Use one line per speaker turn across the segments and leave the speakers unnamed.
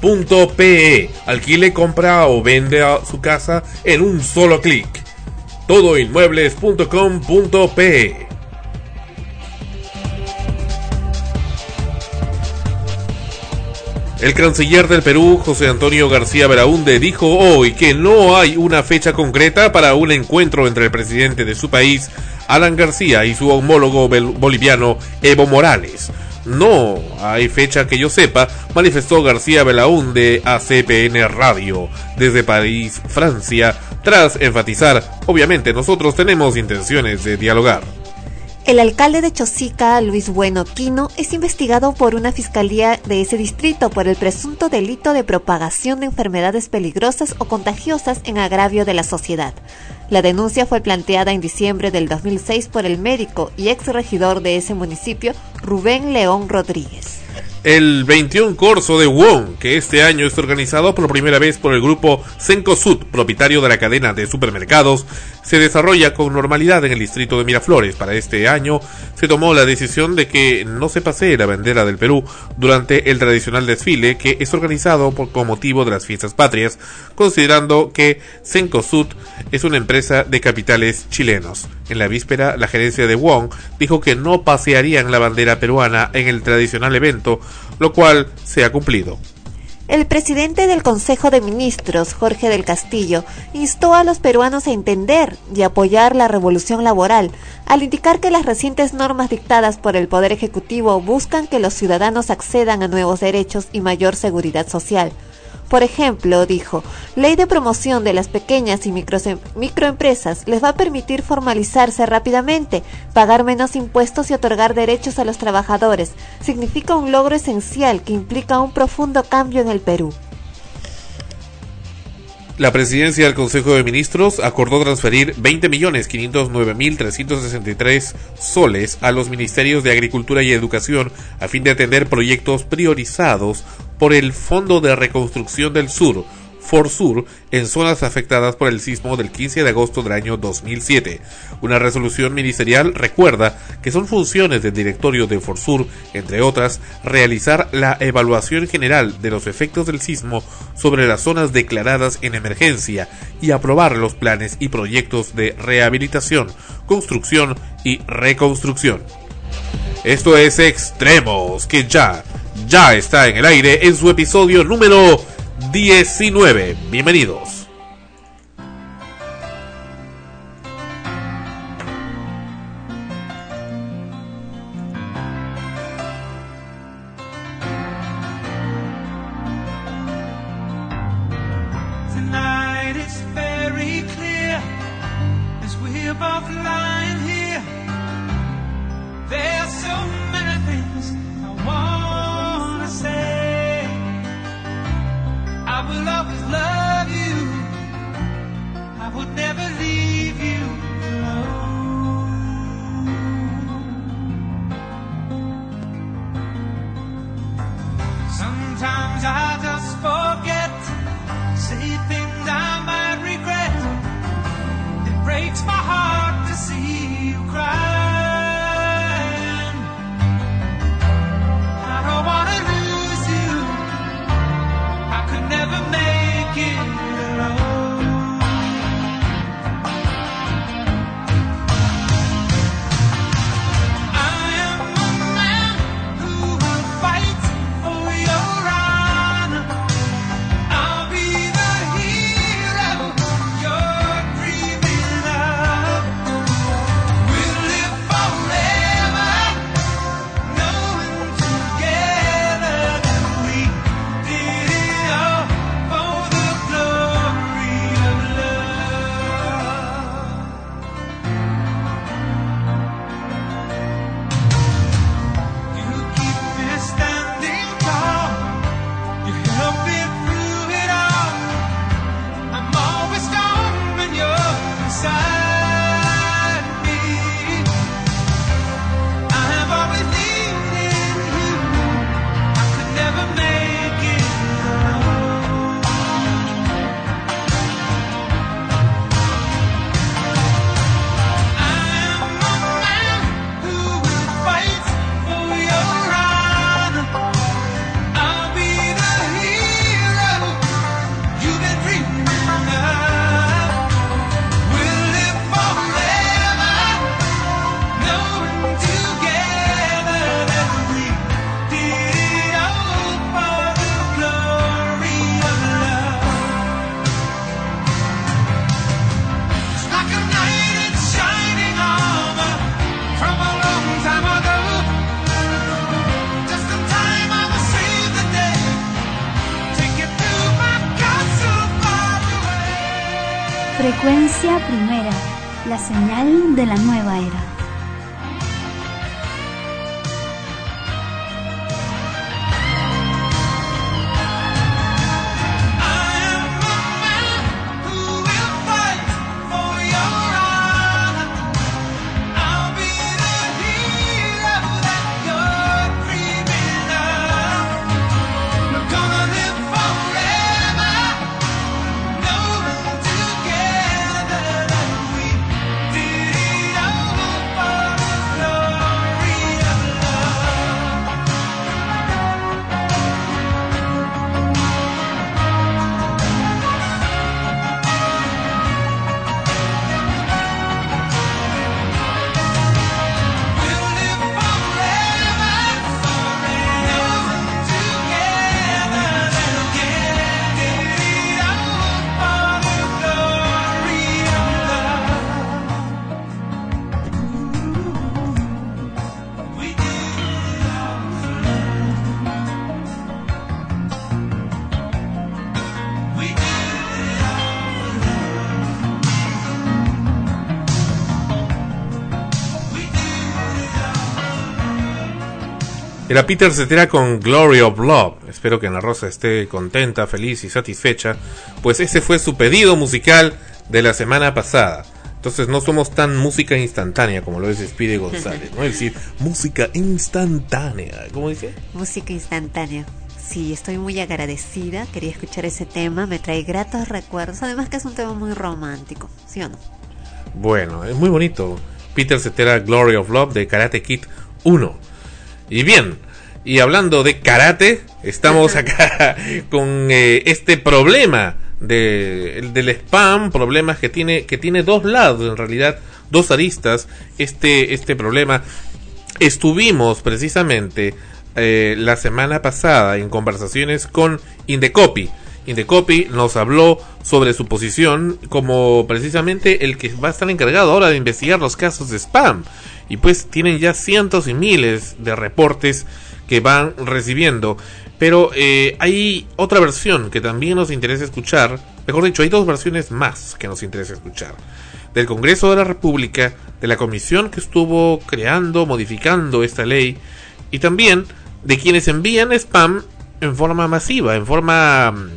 Todoinmuebles.com.pe Alquile, compra o vende su casa en un solo clic. Todoinmuebles.com.pe El canciller del Perú, José Antonio García Beraúnde, dijo hoy que no hay una fecha concreta para un encuentro entre el presidente de su país, Alan García, y su homólogo boliviano, Evo Morales. No hay fecha que yo sepa, manifestó García Belaúnde a CPN Radio desde París, Francia, tras enfatizar, obviamente nosotros tenemos intenciones de dialogar.
El alcalde de Chosica, Luis Bueno Quino, es investigado por una fiscalía de ese distrito por el presunto delito de propagación de enfermedades peligrosas o contagiosas en agravio de la sociedad. La denuncia fue planteada en diciembre del 2006 por el médico y ex regidor de ese municipio, Rubén León Rodríguez
el 21 Corso de Wong, que este año es organizado por primera vez por el grupo Sud, propietario de la cadena de supermercados, se desarrolla con normalidad en el distrito de Miraflores. Para este año se tomó la decisión de que no se pasee la bandera del Perú durante el tradicional desfile que es organizado por, con motivo de las fiestas patrias, considerando que Sud es una empresa de capitales chilenos. En la víspera, la gerencia de Wong dijo que no pasearían la bandera peruana en el tradicional evento, lo cual se ha cumplido.
El presidente del Consejo de Ministros, Jorge del Castillo, instó a los peruanos a entender y apoyar la revolución laboral, al indicar que las recientes normas dictadas por el Poder Ejecutivo buscan que los ciudadanos accedan a nuevos derechos y mayor seguridad social. Por ejemplo, dijo, ley de promoción de las pequeñas y microempresas les va a permitir formalizarse rápidamente, pagar menos impuestos y otorgar derechos a los trabajadores. Significa un logro esencial que implica un profundo cambio en el Perú.
La presidencia del Consejo de Ministros acordó transferir 20.509.363 soles a los ministerios de Agricultura y Educación a fin de atender proyectos priorizados por el Fondo de Reconstrucción del Sur, FORSUR, en zonas afectadas por el sismo del 15 de agosto del año 2007. Una resolución ministerial recuerda que son funciones del directorio de FORSUR, entre otras, realizar la evaluación general de los efectos del sismo sobre las zonas declaradas en emergencia y aprobar los planes y proyectos de rehabilitación, construcción y reconstrucción. Esto es Extremos, que ya ya está en el aire en su episodio número 19. Bienvenidos. There's so many things
I want. La nueva era.
Peter Cetera con Glory of Love. Espero que Ana Rosa esté contenta, feliz y satisfecha, pues ese fue su pedido musical de la semana pasada. Entonces no somos tan música instantánea como lo es Spide González, ¿no? Es decir, música instantánea, ¿cómo dice?
Música instantánea. Sí, estoy muy agradecida. Quería escuchar ese tema, me trae gratos recuerdos. Además que es un tema muy romántico, ¿sí o no?
Bueno, es muy bonito. Peter Cetera, Glory of Love de Karate Kid 1. Y bien, y hablando de karate, estamos acá con eh, este problema de, del spam, problemas que tiene, que tiene dos lados, en realidad, dos aristas, este, este problema. Estuvimos precisamente eh, la semana pasada en conversaciones con Indecopy. Indecopy nos habló sobre su posición como precisamente el que va a estar encargado ahora de investigar los casos de spam y pues tienen ya cientos y miles de reportes que van recibiendo. Pero eh, hay otra versión que también nos interesa escuchar, mejor dicho, hay dos versiones más que nos interesa escuchar. Del Congreso de la República, de la comisión que estuvo creando, modificando esta ley, y también de quienes envían spam en forma masiva, en forma mm,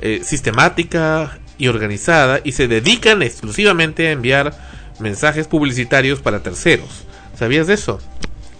eh, sistemática y organizada, y se dedican exclusivamente a enviar mensajes publicitarios para terceros. ¿Sabías de eso?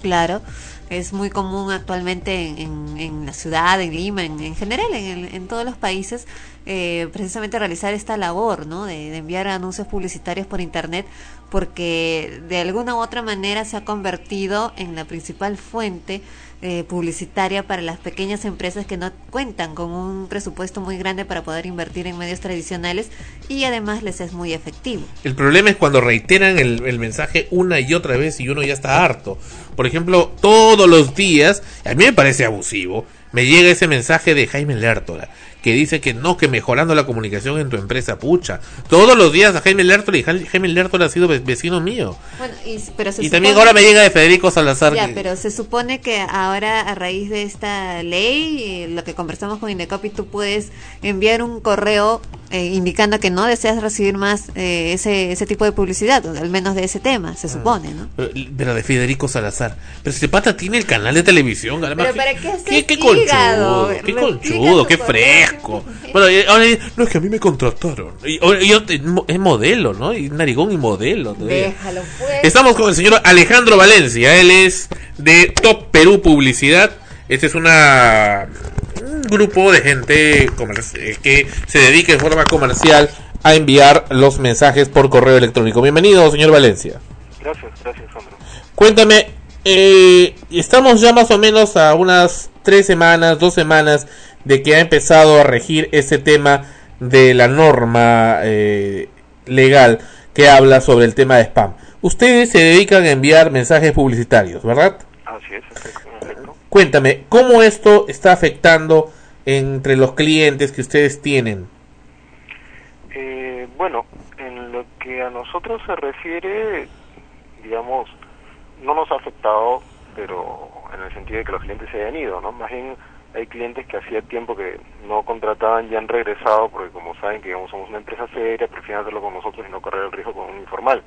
Claro, es muy común actualmente en, en, la ciudad, en Lima, en, general, en, todos los países, eh, precisamente realizar esta labor, ¿no? De, enviar anuncios publicitarios por Internet, porque de alguna u otra manera se ha convertido en la principal fuente eh, publicitaria para las pequeñas empresas que no cuentan con un presupuesto muy grande para poder invertir en medios tradicionales y además les es muy efectivo.
El problema es cuando reiteran el, mensaje una y otra vez y uno ya está harto. Por ejemplo, todos los días, a mí me parece abusivo, me llega ese mensaje de Jaime Lertola que dice que no, que mejorando la comunicación en tu empresa, pucha. Todos los días a Jaime Lertola y Jaime Lertola ha sido vecino mío.
Bueno, y, pero
y también ahora me llega de Federico Salazar.
Ya, pero se supone que ahora a raíz de esta ley, lo que conversamos con Indecopy, tú puedes enviar un correo eh, indicando que no deseas recibir más eh, ese, ese tipo de publicidad, al menos de ese tema, se ah. supone, ¿no?
Pero, de Federico Salazar. Pero si pata tiene el canal de televisión,
además. ¿Pero para qué,
qué, qué conchudo, qué conchudo, qué fresco. Bueno, ahora no es que a mí me contrataron. Y, yo, es modelo, ¿no? Y narigón y modelo.
Déjalo, pues.
Estamos con el señor Alejandro Valencia, él es de Top Perú Publicidad. Este es una un grupo de gente eh, que se dedica en forma comercial a enviar los mensajes por correo electrónico. Bienvenido, señor Valencia.
Gracias, gracias, Sandro.
Cuéntame, eh, estamos ya más o menos a unas tres semanas, dos semanas de que ha empezado a regir ese tema de la norma eh, legal que habla sobre el tema de spam. Ustedes se dedican a enviar mensajes publicitarios, ¿verdad?
Así es,
Cuéntame, ¿cómo esto está afectando entre los clientes que ustedes tienen?
Eh, bueno, en lo que a nosotros se refiere, digamos, no nos ha afectado pero en el sentido de que los clientes se hayan ido, ¿no? Más bien hay clientes que hacía tiempo que no contrataban y han regresado porque como saben que digamos somos una empresa seria, prefieren hacerlo con nosotros y no correr el riesgo con un informal.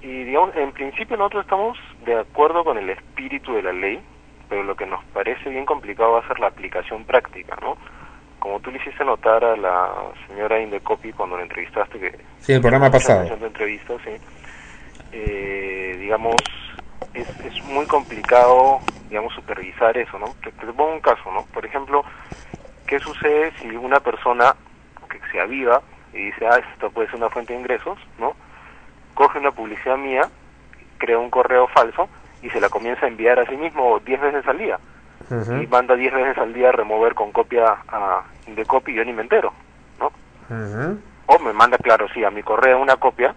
Y digamos, en principio nosotros estamos de acuerdo con el espíritu de la ley, pero lo que nos parece bien complicado va a ser la aplicación práctica, ¿no? Como tú le hiciste notar a la señora Indecopi cuando la entrevistaste, que
Sí, el programa pasado.
de entrevista, sí. Eh, digamos, es, es muy complicado, digamos, supervisar eso, ¿no? Te, te pongo un caso, ¿no? Por ejemplo, ¿qué sucede si una persona que se aviva y dice, ah, esto puede ser una fuente de ingresos, ¿no? Coge una publicidad mía, crea un correo falso y se la comienza a enviar a sí mismo 10 veces al día. Y manda 10 veces al día a remover con copia a Indecopy y yo ni me entero, ¿no? O me manda, claro, sí, a mi correo una copia,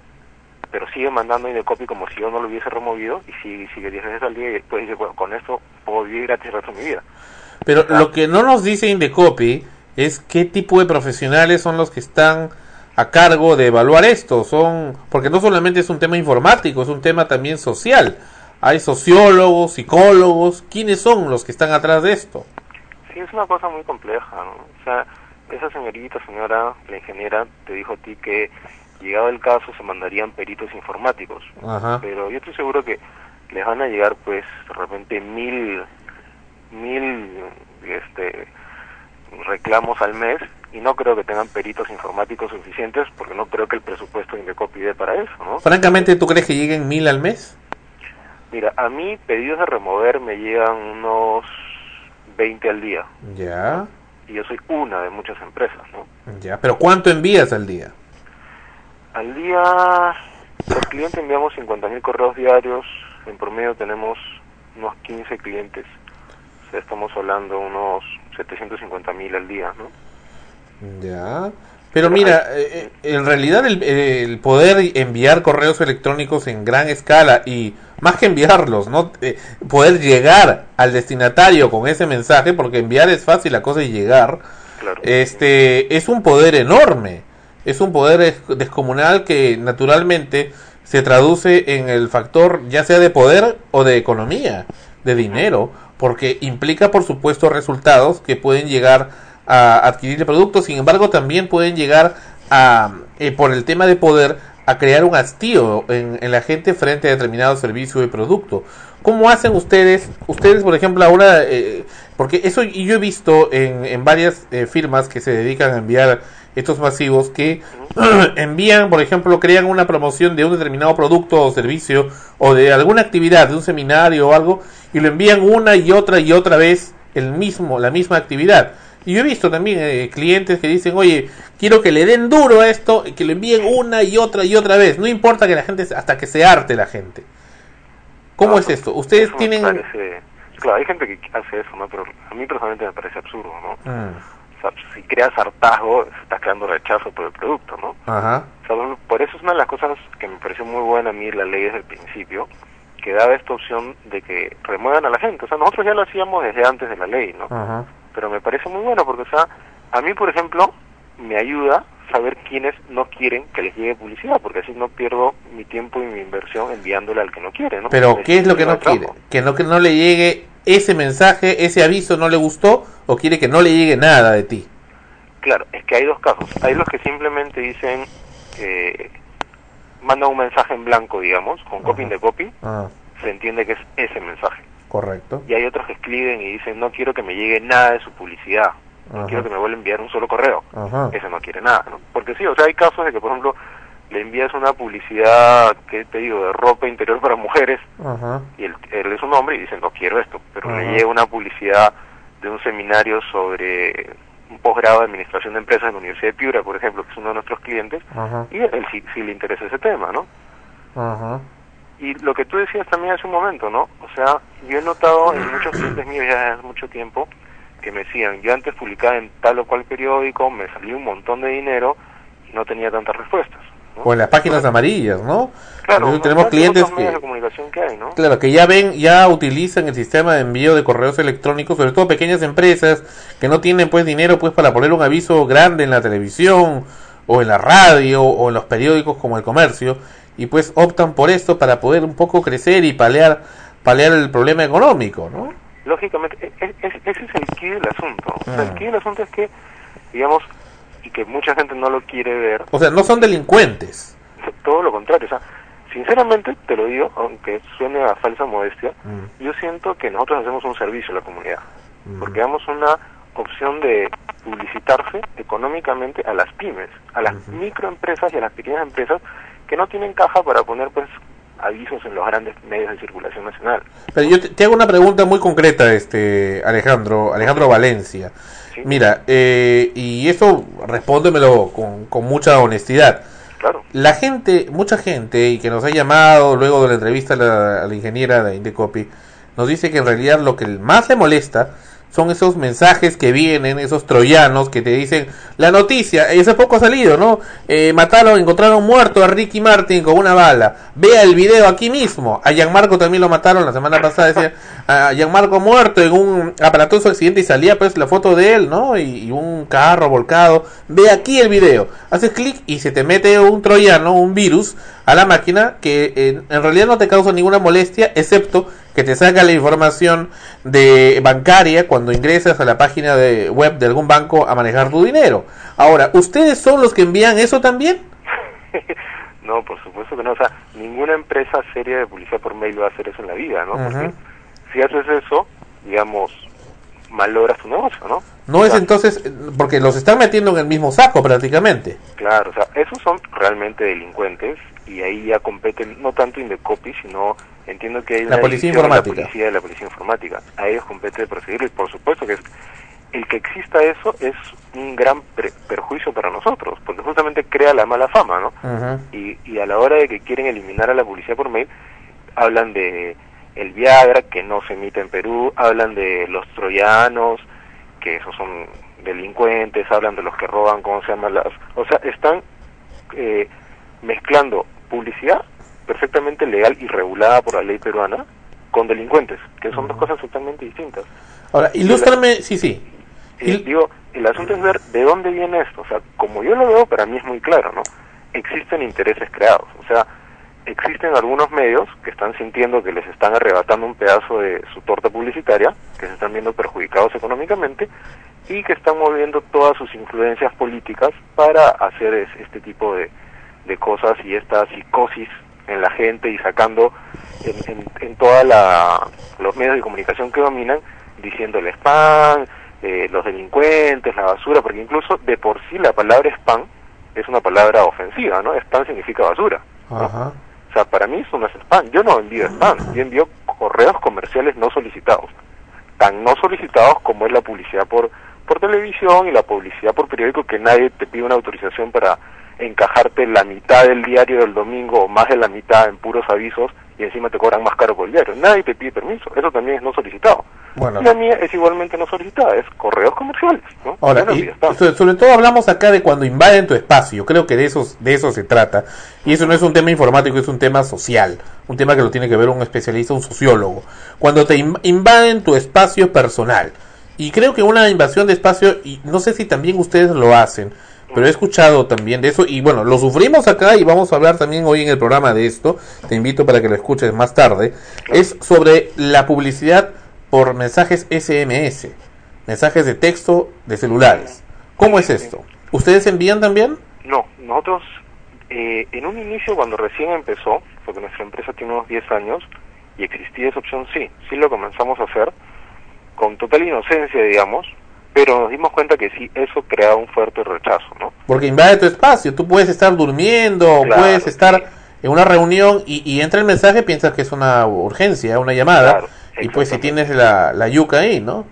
pero sigue mandando Indecopy como si yo no lo hubiese removido y sigue, sigue 10 veces al día y después dice, bueno, con esto puedo vivir gratis el resto de mi vida.
Pero lo que no nos dice Indecopy es qué tipo de profesionales son los que están a cargo de evaluar esto. Son porque no solamente es un tema informático, es un tema también social. Hay sociólogos, psicólogos. ¿Quiénes son los que están atrás de esto?
Sí, es una cosa muy compleja, ¿no? O sea, esa señorita, señora, la ingeniera, te dijo a ti que llegado el caso se mandarían peritos informáticos.
Ajá.
Pero yo estoy seguro que les van a llegar, pues, de repente mil, mil, este, reclamos al mes y no creo que tengan peritos informáticos suficientes porque no creo que el presupuesto de Indecopy dé para eso, ¿no?
Francamente, ¿tú crees que lleguen mil al mes?
Mira, a mí pedidos de remover me llegan unos 20 al día
Ya,
y yo soy una de muchas empresas, ¿no?
ya. Pero ¿cuánto envías al día?
Al día, por cliente enviamos 50.000 correos diarios, en promedio tenemos unos 15 clientes, o sea, estamos hablando unos 750.000 al día, ¿no?
Ya. Pero mira, eh, eh, en realidad el, el poder enviar correos electrónicos en gran escala y más que enviarlos, ¿no? Eh, poder llegar al destinatario con ese mensaje, porque enviar es fácil, la cosa es llegar,
Claro.
este, es un poder enorme. Es un poder des- descomunal que naturalmente se traduce en el factor ya sea de poder o de economía, de dinero, porque implica por supuesto resultados que pueden llegar a adquirir el producto, sin embargo también pueden llegar a, eh, por el tema de poder, a crear un hastío en, en la gente frente a determinado servicio y producto. ¿Cómo hacen ustedes? Ustedes, por ejemplo, ahora, eh, porque eso yo he visto en, en varias eh, firmas que se dedican a enviar estos masivos que envían, por ejemplo, crean una promoción de un determinado producto o servicio o de alguna actividad, de un seminario o algo, y lo envían una y otra y otra vez el mismo, la misma actividad. Y yo he visto también eh, clientes que dicen, oye, quiero que le den duro a esto, y que lo envíen una y otra y otra vez. No importa que la gente, hasta que se arte la gente. ¿Cómo es esto? Ustedes tienen...
parece- Claro, hay gente que hace eso, ¿no? Pero a mí personalmente me parece absurdo, ¿no?
Mm,
si creas hartazgo, estás creando rechazo por el producto, ¿no?
Ajá.
O sea, por eso es una de las cosas que me pareció muy buena a mí la ley desde el principio, que daba esta opción de que remuevan a la gente. O sea, nosotros ya lo hacíamos desde antes de la ley, ¿no?
Ajá.
Pero me parece muy bueno porque, o sea, a mí, por ejemplo, me ayuda saber quiénes no quieren que les llegue publicidad, porque así no pierdo mi tiempo y mi inversión enviándole al que no quiere, ¿no?
Pero, ¿qué es lo que no quiere? Que no, que no le llegue ese mensaje, ese aviso no le gustó, o quiere que no le llegue nada de ti.
Claro, es que hay dos casos. Hay los que simplemente dicen, eh, mandan un mensaje en blanco, digamos, con copy de copy,
Ah,
se entiende que es ese mensaje.
correcto.
Y hay otros que escriben y dicen, no quiero que me llegue nada de su publicidad, no
Ajá.
quiero que me vuelva a enviar un solo correo.
Ajá.
Ese no quiere nada, ¿no? Porque sí, o sea, hay casos de que, por ejemplo, le envías una publicidad, que te digo, de ropa interior para mujeres,
Ajá.
y él, él es un hombre y dice, no quiero esto, pero
Ajá.
le llega una publicidad de un seminario sobre un posgrado de administración de empresas en la Universidad de Piura, por ejemplo, que es uno de nuestros clientes, y él sí, sí le interesa ese tema, ¿no? Y lo que tú decías también hace un momento, ¿no? O sea, yo he notado en muchos clientes míos ya hace mucho tiempo que me decían, yo antes publicaba en tal o cual periódico, me salía un montón de dinero y no tenía tantas respuestas. ¿no?
O en las páginas amarillas, ¿no?
Claro,
tenemos clientes que...
de comunicación que hay, ¿no?
Claro, que ya ven, ya utilizan el sistema de envío de correos electrónicos, sobre todo pequeñas empresas que no tienen pues dinero pues para poner un aviso grande en la televisión o en la radio o en los periódicos como el comercio y pues optan por esto para poder un poco crecer y paliar paliar el problema económico, ¿no?
Lógicamente, e- e- es- ese es el key del asunto. O sea, el
Ah.
key del asunto es que, digamos, y que mucha gente no lo quiere ver,
O sea, no son delincuentes.
todo lo contrario. O sea, sinceramente, te lo digo, aunque suene a falsa modestia,
Mm.
yo siento que nosotros hacemos un servicio a la comunidad.
Mm.
Porque damos una opción de publicitarse económicamente a las pymes, a las microempresas y a las pequeñas empresas que no tienen caja para poner pues avisos en los grandes medios de circulación nacional.
Pero yo te, te hago una pregunta muy concreta, este Alejandro, Alejandro Valencia.
Sí.
Mira, eh, y eso respóndemelo con, con mucha honestidad.
Claro.
La gente, mucha gente, y que nos ha llamado luego de la entrevista a la, a la ingeniera de Indecopy, nos dice que en realidad lo que más le molesta son esos mensajes que vienen, esos troyanos que te dicen la noticia, y hace poco ha salido, ¿no? Eh, mataron, encontraron muerto a Ricky Martin con una bala. Vea el video aquí mismo. A Gianmarco también lo mataron la semana pasada, decía a Gianmarco muerto en un aparatoso accidente y salía pues la foto de él, ¿no? Y, un carro volcado. Ve aquí el video. Haces clic y se te mete un troyano, un virus a la máquina que eh, en realidad no te causa ninguna molestia, excepto que te saca la información de bancaria cuando ingresas a la página de web de algún banco a manejar tu dinero. Ahora, ¿ustedes son los que envían eso también?
no, por supuesto que no. O sea, ninguna empresa seria de publicidad por mail va a hacer eso en la vida, ¿no? Porque si haces eso, digamos, malogras tu negocio, ¿no?
No
O
es entonces, eh, porque los están metiendo en el mismo saco prácticamente.
Claro, o sea, esos son realmente delincuentes y ahí ya competen no tanto Indecopy, sino entiendo que hay
La
una
policía informática.
La policía de la policía informática. A ellos compete perseguirlo y por supuesto que es, el que exista eso es un gran pre- perjuicio para nosotros, porque justamente crea la mala fama, ¿no? Y, y a la hora de que quieren eliminar a la publicidad por mail, hablan de el Viagra, que no se emite en Perú, hablan de los troyanos, que esos son delincuentes, hablan de los que roban, ¿cómo se llaman las...? O sea, están eh, mezclando publicidad perfectamente legal y regulada por la ley peruana con delincuentes, que son dos cosas totalmente distintas.
Ahora, ilústrame, sí, sí.
Y digo, el asunto es ver de dónde viene esto. O sea, como yo lo veo, para mí es muy claro, ¿no? Existen intereses creados. O sea, existen algunos medios que están sintiendo que les están arrebatando un pedazo de su torta publicitaria, que se están viendo perjudicados económicamente y que están moviendo todas sus influencias políticas para hacer es- este tipo de, de cosas y esta psicosis en la gente y sacando en, en, en toda la los medios de comunicación que dominan diciendo el spam, eh, los delincuentes, la basura, porque incluso de por sí la palabra spam es una palabra ofensiva, ¿no? Spam significa basura. ¿no?
Ajá.
O sea, para mí eso no es spam. Yo no envío spam, yo envío correos comerciales no solicitados. Tan no solicitados como es la publicidad por, por televisión y la publicidad por periódico que nadie te pide una autorización para encajarte la mitad del diario del domingo o más de la mitad en puros avisos y encima te cobran más caro por el diario. Nadie te pide permiso. Eso también es no solicitado.
Bueno.
Y la mía es igualmente no solicitada, es correos comerciales. ¿no?
Ahora,
no
y sobre todo hablamos acá de cuando invaden tu espacio. Creo que de eso, de eso se trata. Y eso no es un tema informático, es un tema social. Un tema que lo tiene que ver un especialista, un sociólogo. Cuando te in- invaden tu espacio personal. Y creo que una invasión de espacio, y no sé si también ustedes lo hacen, pero he escuchado también de eso. Y bueno, lo sufrimos acá y vamos a hablar también hoy en el programa de esto. Te invito para que lo escuches más tarde. Es sobre la publicidad por mensajes SMS. Mensajes de texto de celulares. ¿Cómo es esto? ¿Ustedes envían también?
No, nosotros eh, en un inicio cuando recién empezó, porque nuestra empresa tiene unos 10 años y existía esa opción, sí, sí lo comenzamos a hacer con total inocencia, digamos, pero nos dimos cuenta que sí, eso creaba un fuerte rechazo, ¿no?
Porque invade tu espacio. Tú puedes estar durmiendo,
Claro,
puedes estar
sí.
en una reunión y, y entra el mensaje, piensas que es una urgencia, una llamada.
Claro,
y pues si tienes la, la yuca ahí, ¿no?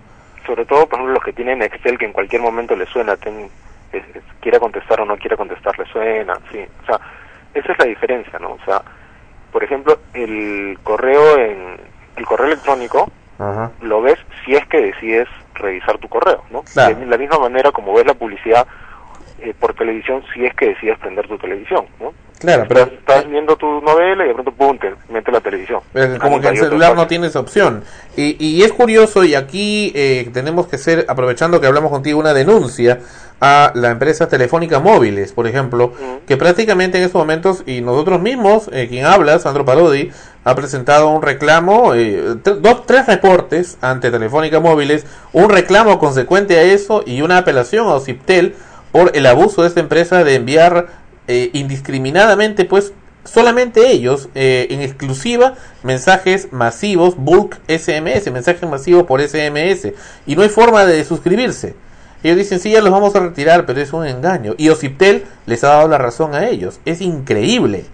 Sobre todo, por ejemplo, los que tienen Excel que en cualquier momento le suena, ten- es- es- quiera contestar o no quiera contestar, le suena, sí. O sea, esa es la diferencia, ¿no? O sea, por ejemplo, el correo en el correo electrónico
Ajá.
lo ves si es que decides revisar tu correo, ¿no?
Claro.
De la misma manera como ves la publicidad eh, por televisión si es que decides prender tu televisión, ¿no?
Claro, pero...
Estás, viendo tu novela y de pronto, pum, te mete la televisión.
como que el celular no tiene esa opción. Y, y es curioso, y aquí eh, tenemos que ser, aprovechando que hablamos contigo, una denuncia a la empresa Telefónica Móviles, por ejemplo, que prácticamente en estos momentos, y nosotros mismos, eh, quien habla, Sandro Parodi, ha presentado un reclamo, eh, dos, tres reportes ante Telefónica Móviles, un reclamo consecuente a eso y una apelación a Ociptel por el abuso de esta empresa de enviar eh, indiscriminadamente, pues solamente ellos, en exclusiva, mensajes masivos, bulk SMS, mensajes masivos por SMS, y no hay forma de suscribirse. Ellos dicen, sí, ya los vamos a retirar, pero es un engaño. Y Ociptel les ha dado la razón a ellos. Es increíble.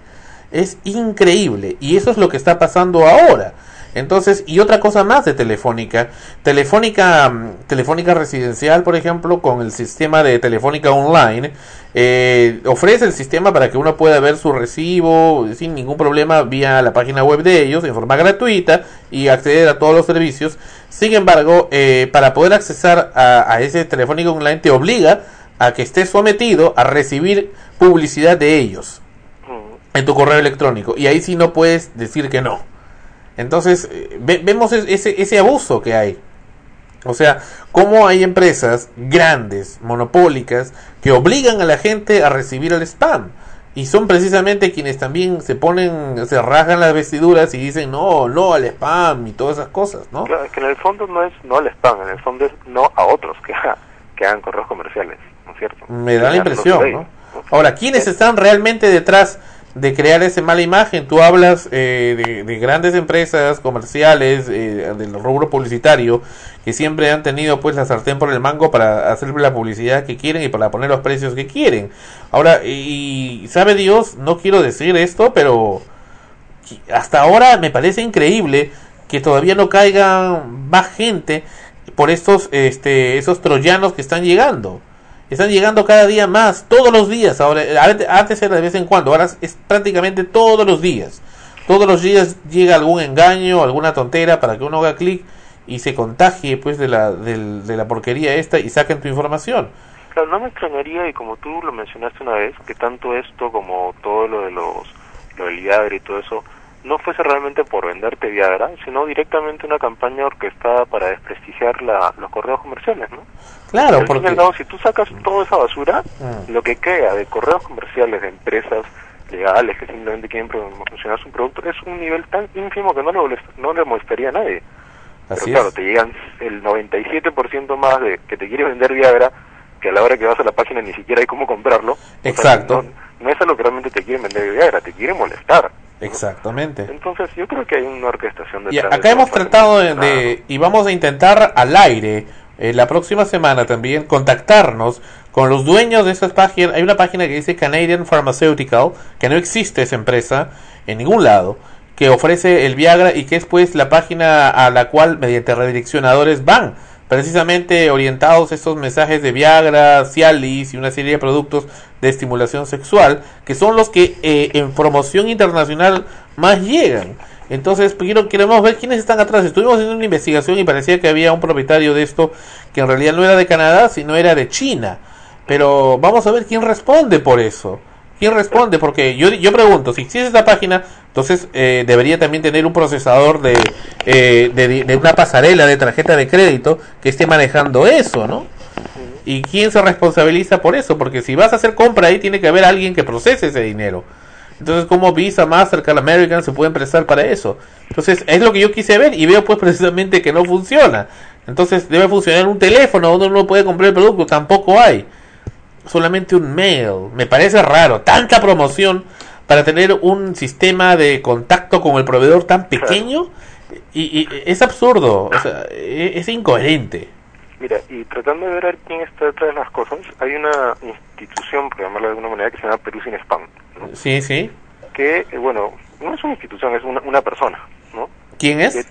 Es increíble. Y eso es lo que está pasando ahora. Entonces, y otra cosa más de Telefónica. Telefónica, mm, Telefónica Residencial, por ejemplo, con el sistema de Telefónica Online, eh, ofrece el sistema para que uno pueda ver su recibo sin ningún problema vía la página web de ellos en forma gratuita y acceder a todos los servicios. Sin embargo, eh, para poder accesar a, ese Telefónica Online te obliga a que estés sometido a recibir publicidad de ellos en tu correo electrónico. Y ahí sí no puedes decir que no. Entonces, eh, vemos ese, ese abuso que hay. O sea, cómo hay empresas grandes, monopólicas, que obligan a la gente a recibir el spam. Y son precisamente quienes también se ponen, se rasgan las vestiduras y dicen no, no al spam y todas esas cosas, ¿no?
Claro, que en el fondo no es no al spam, en el fondo es no a otros que, que hagan correos comerciales, ¿no es cierto?
Me da la impresión, ¿no? Ahora, ¿quiénes están realmente detrás de crear esa mala imagen. Tú hablas eh, de, grandes empresas comerciales eh, del rubro publicitario que siempre han tenido pues la sartén por el mango para hacer la publicidad que quieren y para poner los precios que quieren. Ahora, y sabe Dios, no quiero decir esto, pero hasta ahora me parece increíble que todavía no caiga más gente por estos este esos troyanos que están llegando. Están llegando cada día más, todos los días. Ahora, antes era de vez en cuando, ahora es prácticamente todos los días. Todos los días llega algún engaño, alguna tontera para que uno haga clic y se contagie pues de la, de, la porquería esta y saquen tu información.
Claro, no me extrañaría, y como tú lo mencionaste una vez, que tanto esto como todo lo de los lo del Viagra y todo eso, no fuese realmente por venderte Viagra, sino directamente una campaña orquestada para desprestigiar la, los correos comerciales, ¿no?
Claro, porque...
si tú sacas toda esa basura, mm. lo que queda de correos comerciales de empresas legales que simplemente quieren promocionar su producto es un nivel tan ínfimo que no le, no le molestaría a nadie. Pero claro, te llegan el 97% más de que te quiere vender Viagra que a la hora que vas a la página ni siquiera hay cómo comprarlo.
Exacto.
no, es a lo que realmente te quieren vender Viagra, te quieren molestar.
Exactamente.
Entonces yo creo que hay una orquestación
de... Y acá hemos tratado de, y vamos a intentar al aire eh, la próxima semana también contactarnos con los dueños de esas páginas. Hay una página que dice Canadian Pharmaceutical, que no existe esa empresa en ningún lado, que ofrece el Viagra y que es pues la página a la cual mediante redireccionadores van precisamente orientados estos mensajes de Viagra, Cialis y una serie de productos de estimulación sexual, que son los que eh, en promoción internacional más llegan. Entonces, quiero, queremos ver quiénes están atrás. Estuvimos haciendo una investigación y parecía que había un propietario de esto que en realidad no era de Canadá, sino era de China. Pero vamos a ver quién responde por eso. ¿Quién responde? Porque yo, yo pregunto, si existe esta página, entonces eh, debería también tener un procesador de, eh, de, de, una pasarela de tarjeta de crédito que esté manejando eso, ¿no? ¿Y quién se responsabiliza por eso? Porque si vas a hacer compra ahí, tiene que haber alguien que procese ese dinero. Entonces, ¿cómo Visa, Mastercard, American se pueden prestar para eso? Entonces, es lo que yo quise ver y veo pues precisamente que no funciona. Entonces, debe funcionar un teléfono uno puede comprar el producto, tampoco hay. Solamente un mail. Me parece raro. Tanta promoción para tener un sistema de contacto con el proveedor tan pequeño y, es absurdo, o sea, e, es, incoherente.
Mira, y tratando de ver quién está detrás de las cosas, hay una institución, por llamarla de alguna manera, que se llama Perú Sin Spam.
Sí, sí.
Que, eh, bueno, no es una institución, es una, una persona, ¿no?
¿Quién es?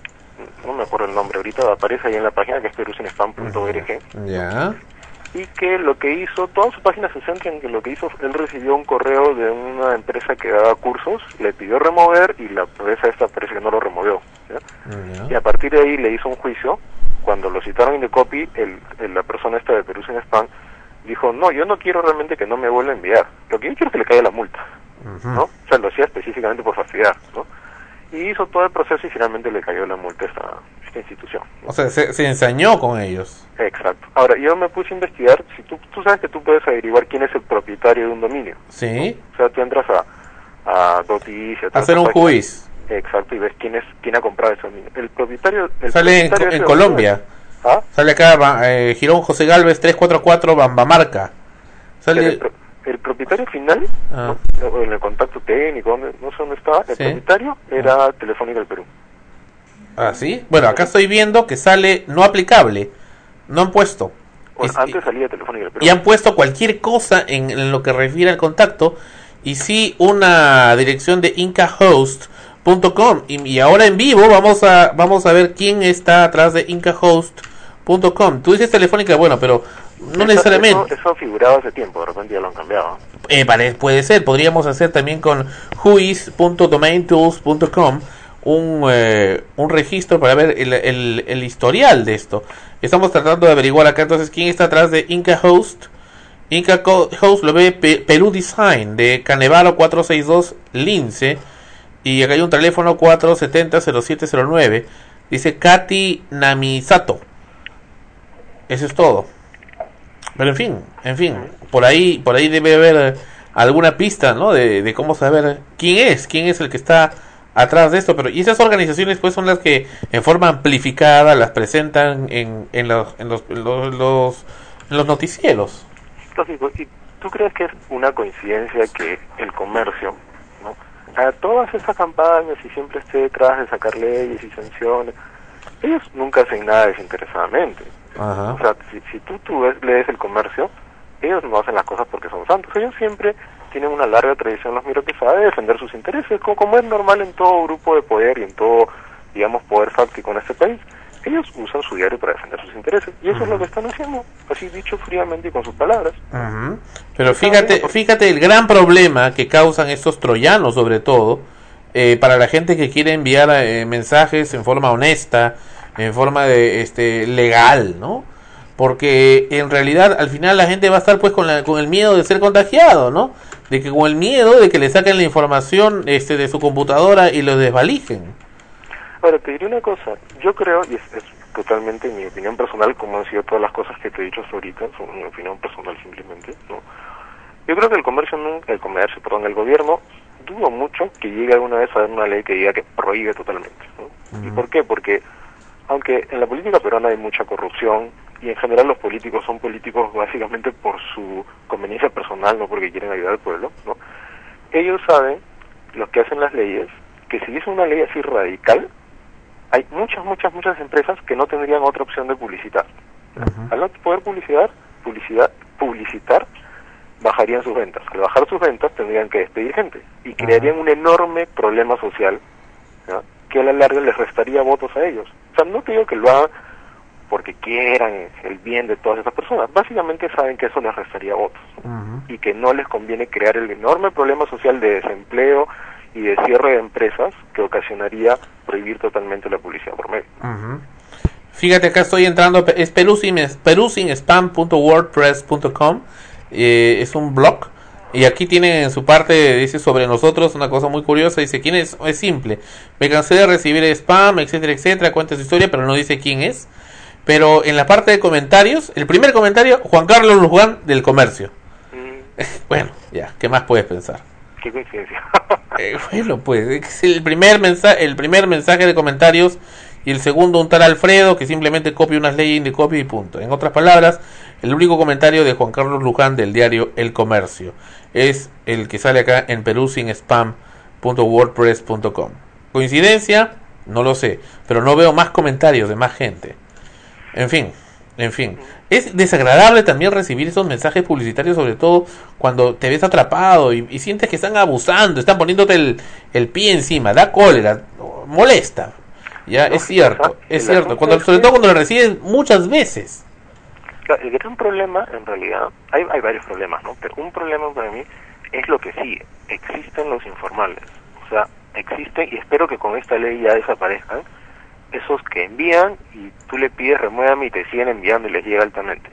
no me acuerdo el nombre ahorita, aparece ahí en la página que es perusinspam.org.
Ya.
Y que lo que hizo, toda su página se centra en que lo que hizo, él recibió un correo de una empresa que daba cursos, le pidió remover y la empresa esta parece que no lo removió. Y a partir de ahí le hizo un juicio. Cuando lo citaron en The Copy, el, la persona esta de Perú sin Spam dijo, no, yo no quiero realmente que no me vuelva a enviar. Lo que yo quiero es que le caiga la multa. ¿No? O sea, lo hacía específicamente por fastidiar, ¿no? Y hizo todo el proceso y finalmente le cayó la multa a esta, esta institución.
O sea, se, se ensañó con ellos.
Exacto. Ahora, yo me puse a investigar, si tú, tú sabes que tú puedes averiguar quién es el propietario de un dominio.
Sí.
O sea, tú entras a, a Dotis, a
Hacer un juiz.
Exacto, y ves quién es quién ha comprado ese dominio. El propietario... El
Sale en,
propietario
Colombia.
¿Ah?
Sale acá eh, Girón José Galvez 344 Bambamarca. Sale...
el propietario final,
Ah.
en el contacto técnico, no sé dónde estaba, el
Sí.
propietario era Telefónica del Perú.
Ah, sí. Bueno, acá estoy viendo que sale no aplicable. No han puesto.
Bueno,
Es-
antes salía Telefónica del Perú.
y han puesto cualquier cosa en, en lo que refiere al contacto y sí una dirección de incahost.com y, y ahora en vivo vamos a vamos a ver quién está atrás de incahost.com tú dices telefónica bueno pero no
Eso-
necesariamente
Eso, eso figuraba hace tiempo, de repente ya lo han cambiado.
eh, vale, puede ser, podríamos hacer también con whois.domaintools.com un, eh, un registro para ver el, el, el historial de esto. Estamos tratando de averiguar acá entonces quién está atrás de Inca Host. Inca Host lo ve Pe- Perú Design de Canevaro 462 Lince. Y acá hay un teléfono 470-0709. Dice Katy Namisato. Eso es todo. Pero en fin, en fin, por ahí, por ahí debe haber alguna pista, ¿no? De, cómo saber quién es, quién es el que está atrás de esto. Pero y esas organizaciones, pues, son las que en forma amplificada las presentan en, en los, en los, los, los- en los noticieros.
¿y tú crees que es una coincidencia que el comercio, ¿no? haga todas estas campañas y siempre esté detrás de sacar leyes y sanciones? Ellos nunca hacen nada desinteresadamente.
Ajá.
O sea, si, si tú, tú ves- lees el comercio, ellos no hacen las cosas porque son santos. Ellos siempre tienen una larga tradición, los miro pesada, de defender sus intereses, como, como es normal en todo grupo de poder y en todo, digamos, poder fáctico en este país. Ellos usan su diario para defender sus intereses. Y eso es lo que están haciendo, así dicho fríamente y con sus palabras.
Ujú. Pero fíjate, fíjate el gran problema que causan estos troyanos, sobre todo, eh, para la gente que quiere enviar eh, mensajes en forma honesta, en forma de este legal, ¿no? Porque en realidad al final la gente va a estar pues con, la, con el miedo de ser contagiado, ¿no? De que con el miedo de que le saquen la información este de su computadora y lo desvalijen.
Ahora, te diré una cosa. Yo creo, y es, es totalmente mi opinión personal, como han sido todas las cosas que te he dicho hasta ahorita, son mi opinión personal simplemente, ¿no? Yo creo que el comercio, el comercio, perdón, el gobierno, dudo mucho que llegue alguna vez a dar una ley que diga que prohíbe totalmente, ¿no? ¿Y por qué? Porque, aunque en la política peruana hay mucha corrupción, y en general los políticos son políticos básicamente por su conveniencia personal, no porque quieren ayudar al pueblo, ¿no? Ellos saben, los que hacen las leyes, que si es una ley así radical, hay muchas, muchas, muchas empresas que no tendrían otra opción de publicitar. Al no poder publicitar, publicidad, publicitar, bajarían sus ventas. Al bajar sus ventas tendrían que despedir gente y crearían un enorme problema social que a la larga les restaría votos a ellos. O sea, no te digo que lo hagan porque quieran el bien de todas esas personas. Básicamente saben que eso les restaría votos y que no les conviene crear el enorme problema social de desempleo y de cierre de empresas que ocasionaría prohibir totalmente la publicidad por medio.
Ujú. Fíjate, acá estoy entrando, es perusinspam.wordpress.com, eh, es un blog, y aquí tiene en su parte, dice sobre nosotros, una cosa muy curiosa, dice quién es, es simple, me cansé de recibir spam, etcétera, etcétera, cuenta su historia, pero no dice quién es, pero en la parte de comentarios, el primer comentario, Juan Carlos Luján del Comercio.
Mm,
bueno, ya, ¿qué más puedes pensar?
qué coincidencia.
Eh, bueno, pues es el primer mensaje, el primer mensaje de comentarios y el segundo un tal Alfredo que simplemente copia unas leyes de copia y punto. En otras palabras, el único comentario de Juan Carlos Luján del diario El Comercio es el que sale acá en perusinspam.wordpress.com. ¿Coincidencia? No lo sé, pero no veo más comentarios de más gente. En fin, en fin. Es desagradable también recibir esos mensajes publicitarios, sobre todo cuando te ves atrapado y, y sientes que están abusando, están poniéndote el, el pie encima, da cólera, molesta. Ya,
No,
es cierto, es cierto. Cuando, sobre todo cuando lo recibes muchas veces.
El gran problema, en realidad, hay, hay varios problemas, ¿no? Pero un problema para mí es lo que sigue. Existen los informales. O sea, existen, y espero que con esta ley ya desaparezcan, esos que envían y tú le pides remuévame y te siguen enviando y les llega altamente.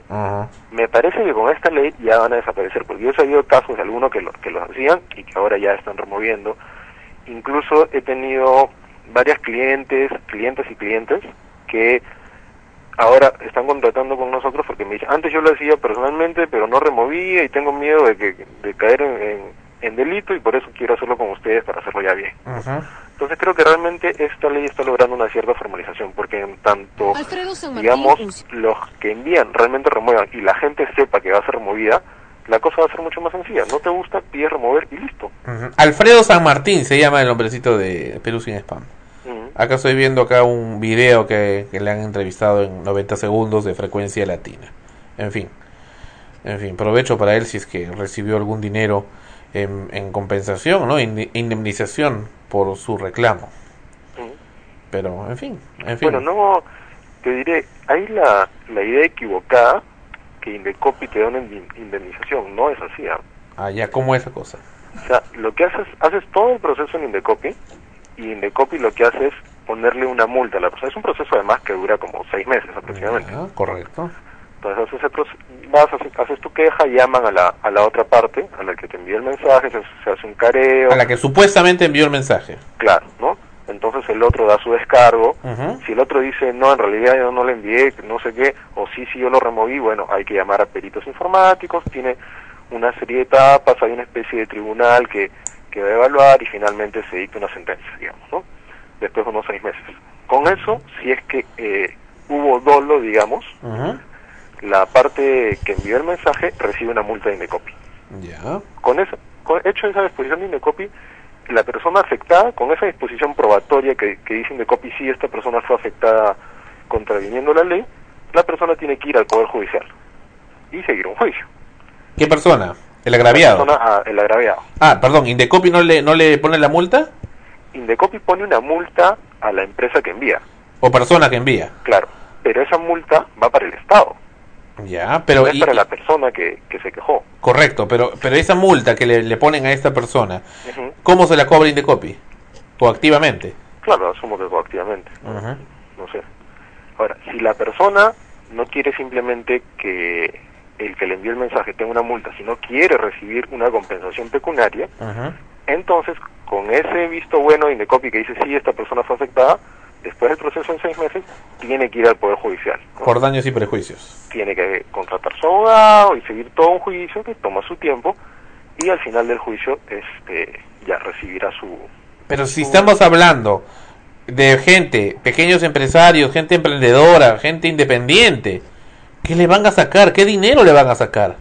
Me parece que con esta ley ya van a desaparecer, porque yo he sabido casos de algunos que, lo, que los hacían y que ahora ya están removiendo. Incluso he tenido varias clientes, clientes y clientes que ahora están contratando con nosotros porque me dicen, antes yo lo hacía personalmente, pero no removía y tengo miedo de, que, de caer en, en, en delito y por eso quiero hacerlo con ustedes para hacerlo ya bien. Entonces creo que realmente esta ley está logrando una cierta formalización, porque en tanto, digamos, los que envían realmente remuevan y la gente sepa que va a ser removida, la cosa va a ser mucho más sencilla. No te gusta, pides remover y listo.
Alfredo San Martín se llama el hombrecito de Perú sin spam. Acá estoy viendo acá un video que, que le han entrevistado en 90 segundos de frecuencia latina. En fin. En fin, provecho para él si es que recibió algún dinero en, en compensación, ¿no? Inde- indemnización por su reclamo. Pero, en fin, en fin.
Bueno, no, te diré, hay la, la idea equivocada que Indecopi te da una indemnización. No es así. ¿ah?
Ah, ya, ¿cómo es esa cosa?
O sea, lo que haces, haces todo el proceso en Indecopi y Indecopi lo que hace es ponerle una multa a la persona. Es un proceso además que dura como seis meses aproximadamente.
Ah, correcto.
Entonces haces, vas, haces, haces tu queja, llaman a la, a la otra parte, a la que te envía el mensaje, se, se hace un careo,
A la que supuestamente envió el mensaje.
claro, ¿no? Entonces el otro da su descargo. Si el otro dice, no, en realidad yo no le envié, no sé qué, o sí, sí, yo lo removí, bueno, hay que llamar a peritos informáticos, tiene una serie de etapas, hay una especie de tribunal que, que va a evaluar y finalmente se dicta una sentencia, digamos, ¿no? Después de unos seis meses. Con eso, si es que eh, hubo dolo, digamos, la parte que envió el mensaje recibe una multa de Indecopi.
Ya.
Con esa, con, hecho esa disposición de Indecopi, la persona afectada, con esa disposición probatoria que, que dice Indecopi, sí, esta persona fue afectada contraviniendo la ley, la persona tiene que ir al Poder Judicial y seguir un juicio.
¿Qué persona? El agraviado.
persona, ah, el agraviado.
Ah, perdón, ¿Indecopi no le, no le pone la multa?
Indecopi pone una multa a la empresa que envía,
¿O persona que envía?
claro, pero esa multa va para el Estado,
Ya, pero...
no es
y-
para la persona que, que se quejó.
Correcto, pero, pero esa multa que le, le ponen a esta persona. ¿cómo se la cobra Indecopi? Coactivamente.
Claro, asumo que coactivamente. No sé. Ahora, si la persona no quiere simplemente que el que le envíe el mensaje tenga una multa, sino quiere recibir una compensación pecuniaria, entonces con ese visto bueno de Indecopi que dice sí, esta persona fue afectada, después del proceso en seis meses, tiene que ir al Poder Judicial. ¿no?
Por daños y prejuicios.
Tiene que contratar su abogado y seguir todo un juicio que toma su tiempo y al final del juicio este ya recibirá su...
Pero si estamos hablando de gente, pequeños empresarios, gente emprendedora, gente independiente, ¿qué le van a sacar? ¿Qué dinero le van a sacar?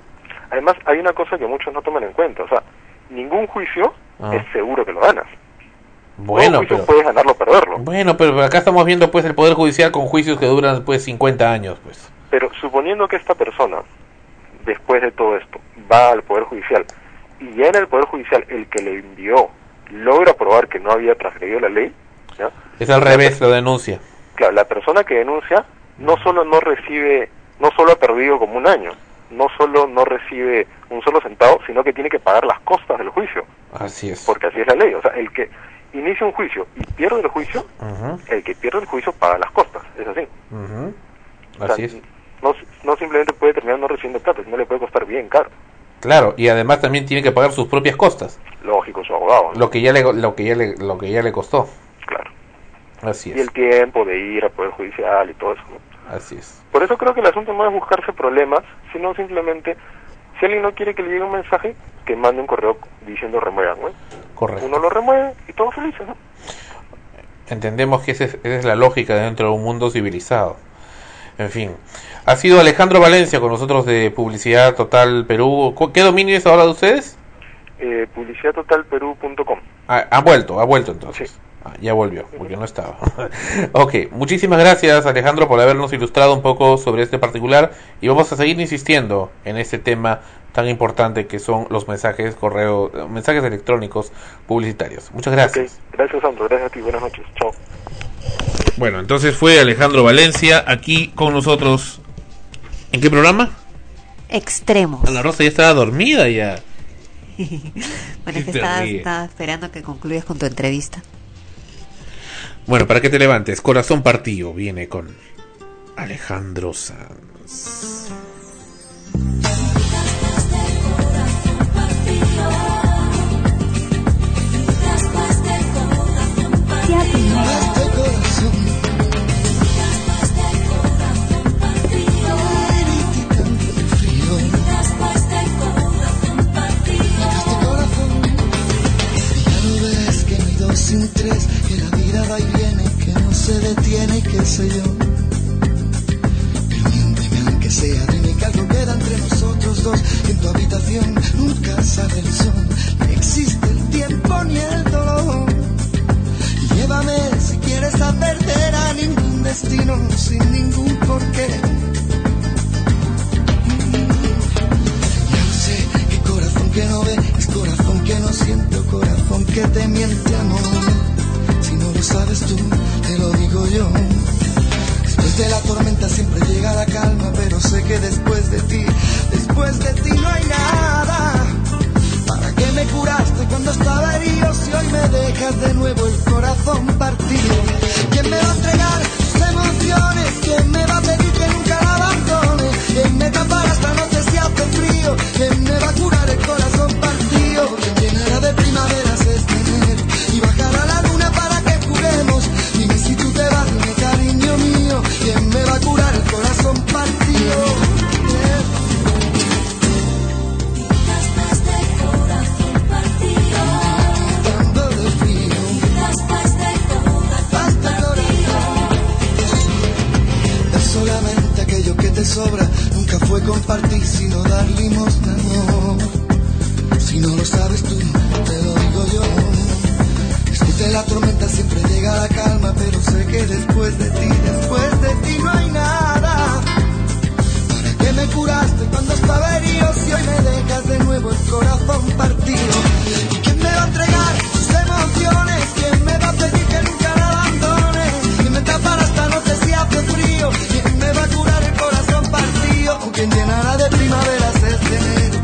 Además, hay una cosa que muchos no toman en cuenta, o sea, ningún juicio
Ah.
es seguro que lo ganas.
Bueno, pero...
puedes ganarlo o perderlo.
Bueno, pero acá estamos viendo pues el Poder Judicial con juicios que duran pues 50 años, pues.
Pero suponiendo que esta persona, después de todo esto, va al Poder Judicial y ya en el Poder Judicial el que le envió logra probar que no había transgredido la ley, ¿ya?
Es al revés, lo denuncia.
claro, la persona que denuncia no solo no recibe, no solo ha perdido como un año, no solo no recibe un solo centavo, sino que tiene que pagar las costas del juicio,
Así es.
porque así es la ley. O sea, el que inicia un juicio y pierde el juicio, el que pierde el juicio paga las costas, es así.
ujú.
O sea,
Así es.
No, no simplemente puede terminar no recibiendo plata, sino le puede costar bien caro.
Claro, y además también tiene que pagar sus propias costas,
Lógico, su abogado. ¿no?
lo que ya le lo que ya le lo que ya le costó.
Claro.
Así
Y
es.
el tiempo de ir al Poder Judicial y todo eso. ¿no?
Así es.
Por eso creo que el asunto no es buscarse problemas, sino simplemente, si alguien no quiere que le llegue un mensaje, que mande un correo diciendo remuevan. ¿no?
Correcto.
Uno lo remueve y todos felices. ¿no?
Entendemos que esa es, esa es la lógica dentro de un mundo civilizado. En fin. Ha sido Alejandro Valencia con nosotros de Publicidad Total Perú. ¿Cu- ¿Qué dominio es ahora de ustedes?
Eh, publicidadtotalperú.com.
Ah, ha vuelto, ha vuelto entonces.
Sí.
Ah, ya volvió, porque no estaba. ok, muchísimas gracias Alejandro por habernos ilustrado un poco sobre este particular y vamos a seguir insistiendo en este tema tan importante que son los mensajes correo, mensajes electrónicos publicitarios. Muchas gracias.
Gracias, Sandro. Gracias a ti. Buenas noches. Chao.
Bueno, entonces fue Alejandro Valencia aquí con nosotros. ¿En qué programa?
Extremos.
Ana Rosa ya estaba dormida ya.
Bueno, es que estaba esperando que concluyas con tu entrevista.
Bueno, para que te levantes, Corazón Partido viene con Alejandro Sanz.
tres, que va y viene, que no se detiene y qué sé yo. Pero miénteme aunque sea, dime que algo queda entre nosotros dos, en tu habitación nunca sale el sol, no existe el tiempo ni el dolor. Llévame si quieres a perder a ningún destino, sin ningún porqué. Ya sé que corazón que no ve es corazón que no siento, corazón que te miente amor. Lo sabes tú, te lo digo yo. Después de la tormenta siempre llega la calma, pero sé que después de ti, después de ti no hay nada. ¿Para qué me curaste cuando estaba herido si hoy me dejas de nuevo el corazón partido? ¿Quién me va a entregar sus emociones? ¿Quién me va a pedir que nunca la abandone? ¿Quién me tapará esta noche si hace frío? ¿Quién me va a curar el corazón sobra. Nunca fue compartir, sino dar limosna, no. Si no lo sabes tú, te lo digo yo. De la tormenta siempre llega la calma, pero sé que después de ti, después de ti no hay nada. ¿Para qué me curaste cuando estaba herido si hoy me dejas de nuevo el corazón partido? ¿Y quién me va a entregar sus emociones? ¿Quién me va a pedir que nunca la abandone? ¿Quién me tapará esta noche si hace frío? Partido? ¿O quién llenará de primaveras este enero?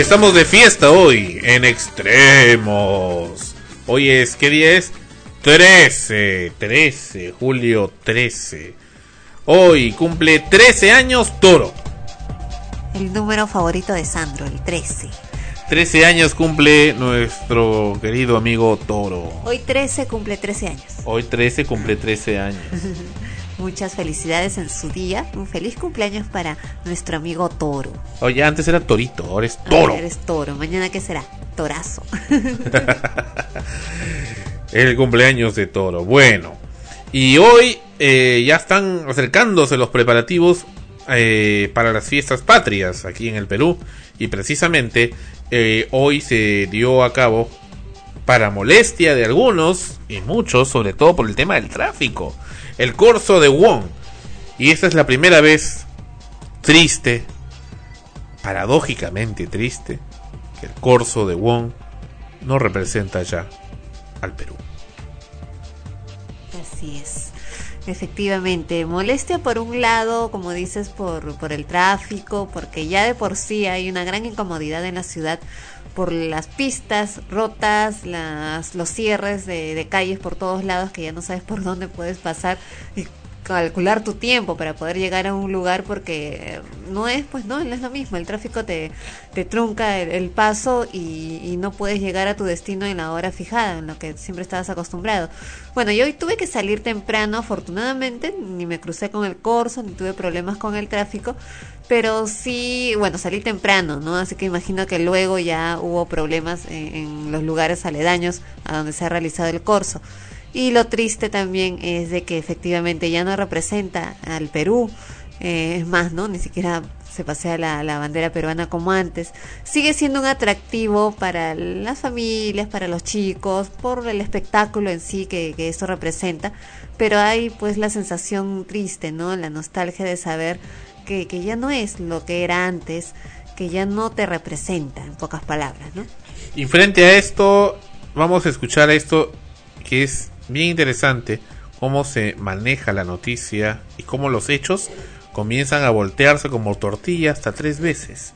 Y
estamos de fiesta hoy en Extremos. Hoy es, ¿qué día es? 13, 13, julio 13. Hoy cumple 13 años Toro.
El número favorito de Sandro, el 13.
13 años cumple nuestro querido amigo Toro.
Hoy 13 cumple 13 años.
Hoy 13 cumple 13 años.
muchas felicidades en su día. Un feliz cumpleaños para nuestro amigo Toro.
Oye, antes era Torito, ahora es Toro.
Ahora eres Toro. Mañana qué será? Torazo.
El cumpleaños de Toro. Bueno, y hoy eh, ya están acercándose los preparativos eh, para las fiestas patrias aquí en el Perú. Y precisamente eh, hoy se dio a cabo, para molestia de algunos y muchos, sobre todo por el tema del tráfico, el corso de Wong. Y esta es la primera vez triste, paradójicamente triste, que el corso de Wong no representa ya al Perú.
Así es. Efectivamente, molestia por un lado, como dices, por, por el tráfico, porque ya de por sí hay una gran incomodidad en la ciudad por las pistas rotas, las, los cierres de, calles por todos lados que ya no sabes por dónde puedes pasar y calcular tu tiempo para poder llegar a un lugar porque no es pues no, no es lo mismo. El tráfico te, te trunca el, paso y, y, no puedes llegar a tu destino en la hora fijada en lo que siempre estabas acostumbrado. Bueno yo hoy tuve que salir temprano afortunadamente ni me crucé con el corso ni tuve problemas con el tráfico pero sí bueno salí temprano no así que imagino que luego ya hubo problemas en, en los lugares aledaños a donde se ha realizado el corso y lo triste también es de que efectivamente ya no representa al Perú. Eh, es más, ¿no? Ni siquiera se pasea la, la, bandera peruana como antes. Sigue siendo un atractivo para las familias, para los chicos, por el espectáculo en sí que, que esto representa. Pero hay pues la sensación triste, ¿no? La nostalgia de saber que, que ya no es lo que era antes, que ya no te representa, en pocas palabras, ¿no?
Y frente a esto, vamos a escuchar esto que es bien interesante cómo se maneja la noticia y cómo los hechos comienzan a voltearse como tortilla hasta tres veces.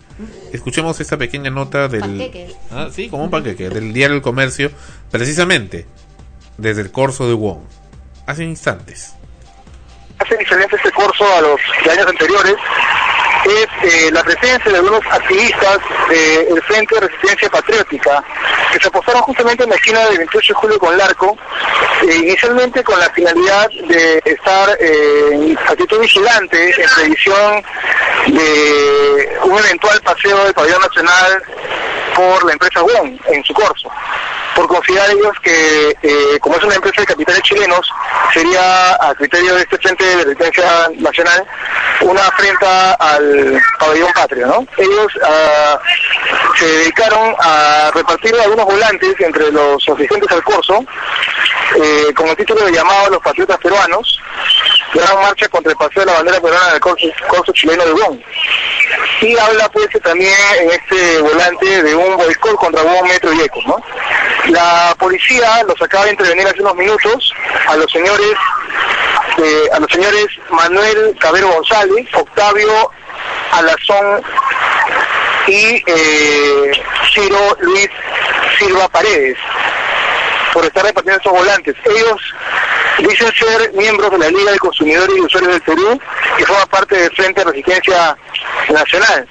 Escuchemos esta pequeña nota del ah, sí, como un panqueque del diario El Comercio, precisamente desde el corso de Wong, hace instantes.
Hace diferente este curso a los de años anteriores es eh, la presencia de algunos activistas del Frente de Resistencia Patriótica que se apostaron justamente en la esquina del 28 de julio con Larco, eh, inicialmente con la finalidad de estar eh, en actitud vigilante en previsión de un eventual paseo del pabellón nacional por la empresa WON en su curso por considerar ellos que eh, como es una empresa de capitales chilenos sería a criterio de este Frente de Resistencia Nacional una afrenta al pabellón patrio, ¿no? Ellos uh, se dedicaron a repartir algunos volantes entre los asistentes al curso eh, con el título de llamado a los patriotas peruanos gran marcha contra el paseo de la bandera peruana del corso, corso chileno de Bonn. Y habla pues también en este volante de un boicot contra Bonn, Metro y Eco, ¿no? La policía los acaba de intervenir hace unos minutos a los señores eh, a los señores Manuel Cabero González, Octavio Alazón y eh, Ciro Luis Silva Paredes por estar repartiendo estos volantes. Ellos dicen ser miembros de la Liga de Consumidores y Usuarios del Perú y forman parte del Frente de Resistencia Nacional.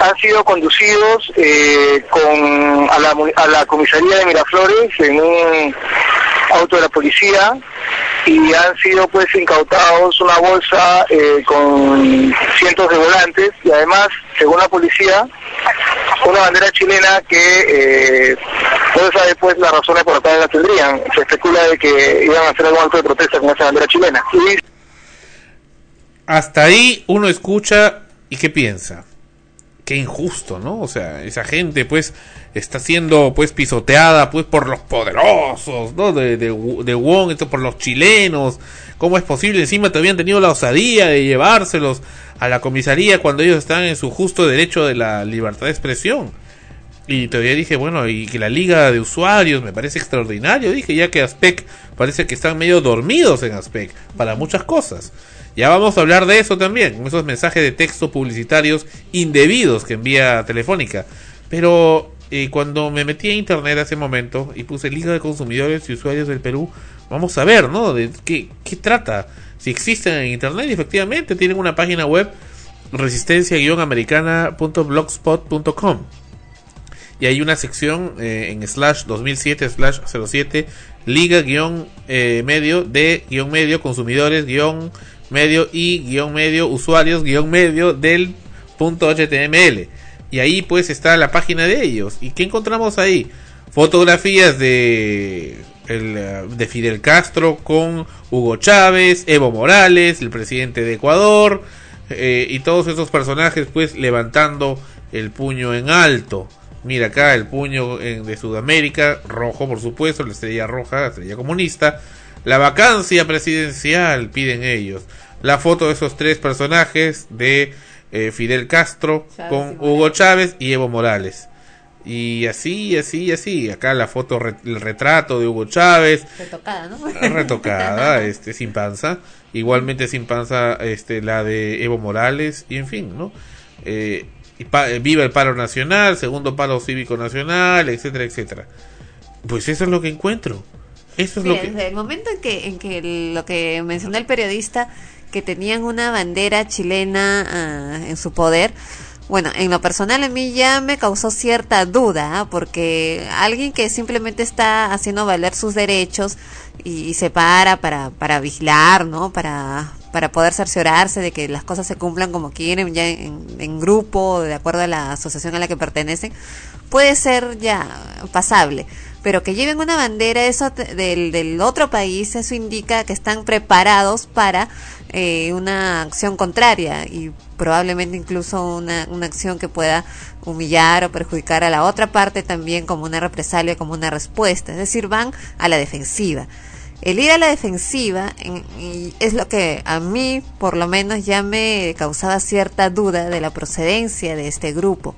Han sido conducidos eh, con, a, la, a la comisaría de Miraflores en un auto de la policía y han sido pues incautados una bolsa eh, con cientos de volantes y además, según la policía, una bandera chilena que eh, no se sabe pues las razones por las cuales la tendrían. Se especula de que iban a hacer algún acto de protesta con esa bandera chilena. Y...
Hasta ahí uno escucha y qué piensa. Qué injusto, ¿no? O sea, esa gente pues está siendo pues pisoteada pues por los poderosos, ¿no? De, de, de Wong, esto por los chilenos. ¿Cómo es posible? Encima todavía han tenido la osadía de llevárselos a la comisaría cuando ellos están en su justo derecho de la libertad de expresión. Y todavía dije, bueno, y que la liga de usuarios me parece extraordinario. Dije, ya que Aspec parece que están medio dormidos en Aspec para muchas cosas. Ya vamos a hablar de eso también, esos mensajes de texto publicitarios indebidos que envía Telefónica. Pero eh, cuando me metí a internet hace momento y puse Liga de Consumidores y Usuarios del Perú, vamos a ver, ¿no? De qué, qué trata. Si existen en internet, efectivamente tienen una página web resistencia-americana.blogspot.com y hay una sección eh, en slash 2007 slash 07 liga guion eh, medio de medio consumidores medio y medio usuarios medio del punto html y ahí pues está la página de ellos. Y qué encontramos ahí fotografías de el, de Fidel Castro con Hugo Chávez Evo Morales el presidente de Ecuador eh, y todos esos personajes pues levantando el puño en alto. Mira acá el puño en- de Sudamérica rojo por supuesto la estrella roja la estrella comunista. La vacancia presidencial, piden ellos. La foto de esos tres personajes de eh, Fidel Castro
Chávez
con Hugo Chávez y Evo Morales. Y así, así, así. Acá la foto, el retrato de Hugo Chávez,
Retocada, ¿no?
retocada, este, sin panza. Igualmente sin panza, este, la de Evo Morales, y en fin, ¿no? Eh, y pa- eh, viva el paro nacional, segundo paro cívico nacional, etcétera, etcétera. Pues eso es lo que encuentro. Eso es
Sí,
lo que...
desde el momento en que, en que lo que mencionó el periodista, que tenían una bandera chilena ah, en su poder, bueno, en lo personal a mí ya me causó cierta duda, ¿ah? porque alguien que simplemente está haciendo valer sus derechos y, se para para, para vigilar, ¿no? Para, para poder cerciorarse de que las cosas se cumplan como quieren, ya en, en grupo, de acuerdo a la asociación a la que pertenecen, puede ser ya pasable pero que lleven una bandera eso del, del otro país, eso indica que están preparados para eh, una acción contraria y probablemente incluso una, una acción que pueda humillar o perjudicar a la otra parte también como una represalia, como una respuesta. Es decir, van a la defensiva. El ir a la defensiva es lo que a mí, por lo menos, ya me causaba cierta duda de la procedencia de este grupo.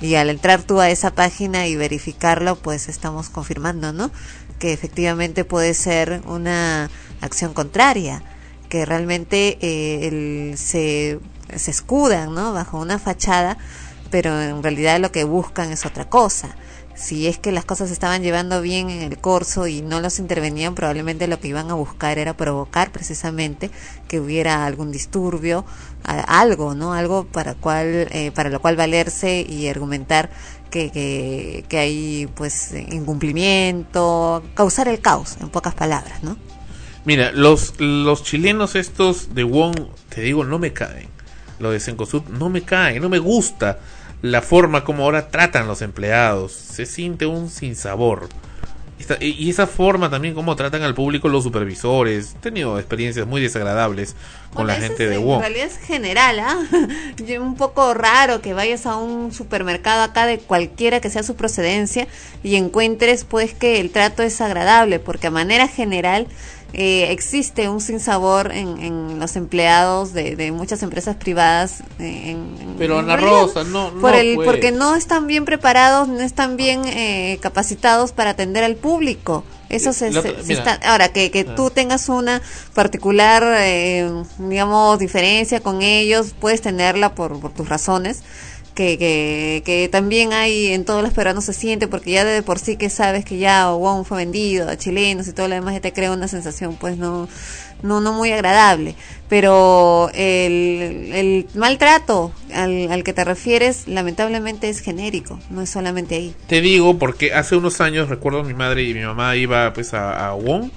Y al entrar tú a esa página y verificarlo, pues estamos confirmando, ¿no? Que efectivamente puede ser una acción contraria, que realmente eh, el- se, se escudan, ¿no? Bajo una fachada, pero en realidad lo que buscan es otra cosa. Si es que las cosas estaban llevando bien en el corso y no los intervenían, probablemente lo que iban a buscar era provocar precisamente que hubiera algún disturbio, algo, ¿no? Algo para cual, eh, para lo cual valerse y argumentar que, que, que hay pues incumplimiento, causar el caos, en pocas palabras, ¿no?
Mira, los, los chilenos estos de Wong, te digo, no me caen. Lo de Cencosud no me caen, no me gusta la forma como ahora tratan los empleados. Se siente un sinsabor. Esta- y esa forma también como tratan al público los supervisores. He tenido experiencias muy desagradables con
Bueno,
la gente
es-
de
En
Wong.
realidad es general, ¿ah? Yo- Un poco raro que vayas a un supermercado acá de cualquiera que sea su procedencia y encuentres pues que el trato es agradable, porque a manera general eh, existe un sinsabor en, en los empleados de, de muchas empresas privadas. eh, en- en-
Pero
en
Ana Rosa, no,
por
no,
el,
pues.
porque no están bien preparados, no están bien eh, capacitados para atender al público. Eso se,
La
se-
otra-
se
mira.
está, ahora que, que
Ah.
tú tengas una particular, eh, digamos, diferencia con ellos, puedes tenerla por, por tus razones, que, que, que también hay en todos los peruanos se siente, porque ya de por sí que sabes que ya Wong fue vendido a chilenos y todo lo demás, ya te crea una sensación, pues no, no, no muy agradable. Pero el, el maltrato al, al que te refieres, lamentablemente es genérico, no es solamente ahí.
Te digo porque hace unos años recuerdo mi madre y mi mamá iba pues a, a Wong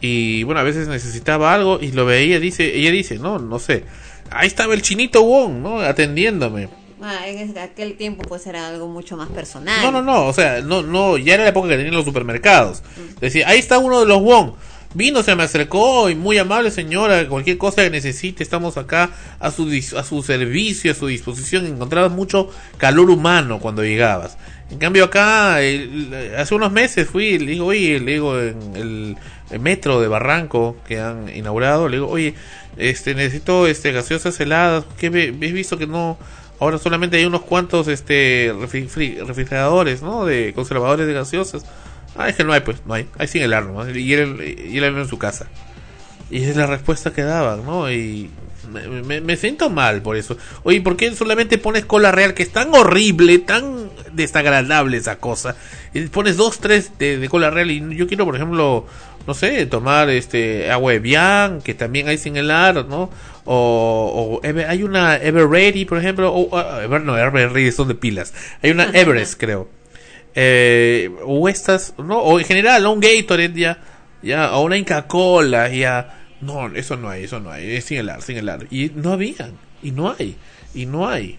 y bueno a veces necesitaba algo y lo veía dice ella dice no no sé ahí estaba el chinito Wong no atendiéndome
Ah, en aquel tiempo pues era algo mucho más personal.
no no no o sea no no ya era la época que tenían los supermercados. Decía ahí está uno de los Wong. Vino se me acercó y muy amable señora cualquier cosa que necesite estamos acá a su a su servicio a su disposición. Encontrabas mucho calor humano cuando llegabas. En cambio acá el- hace unos meses fui y le digo oye le digo en el, el metro de Barranco que han inaugurado le digo oye este necesito este gaseosas heladas que he visto que no ahora solamente hay unos cuantos este refri- fri- refrigeradores no de conservadores de gaseosas ah es que no hay pues no hay hay sin helar nomás y él y él en su casa y es la respuesta que daban, ¿no? Y me, me- me siento mal por eso. Oye, ¿por qué solamente pones cola real? Que es tan horrible, tan desagradable esa cosa. Y pones dos, tres de, de cola real. Y yo quiero, por ejemplo, no sé, tomar este agua de Bian, que también hay sin helar, ¿no? O, o Ever- hay una Ever Ready, por ejemplo. O, Ever, no, Ever Ready son de pilas. Hay una Everest, creo. Eh, o estas, ¿no? O en general, un Gatorade ya, ya, o una Inca Cola, ya. No, eso no hay, eso no hay. Es sin el sin el Y no habían, y no hay, y no hay.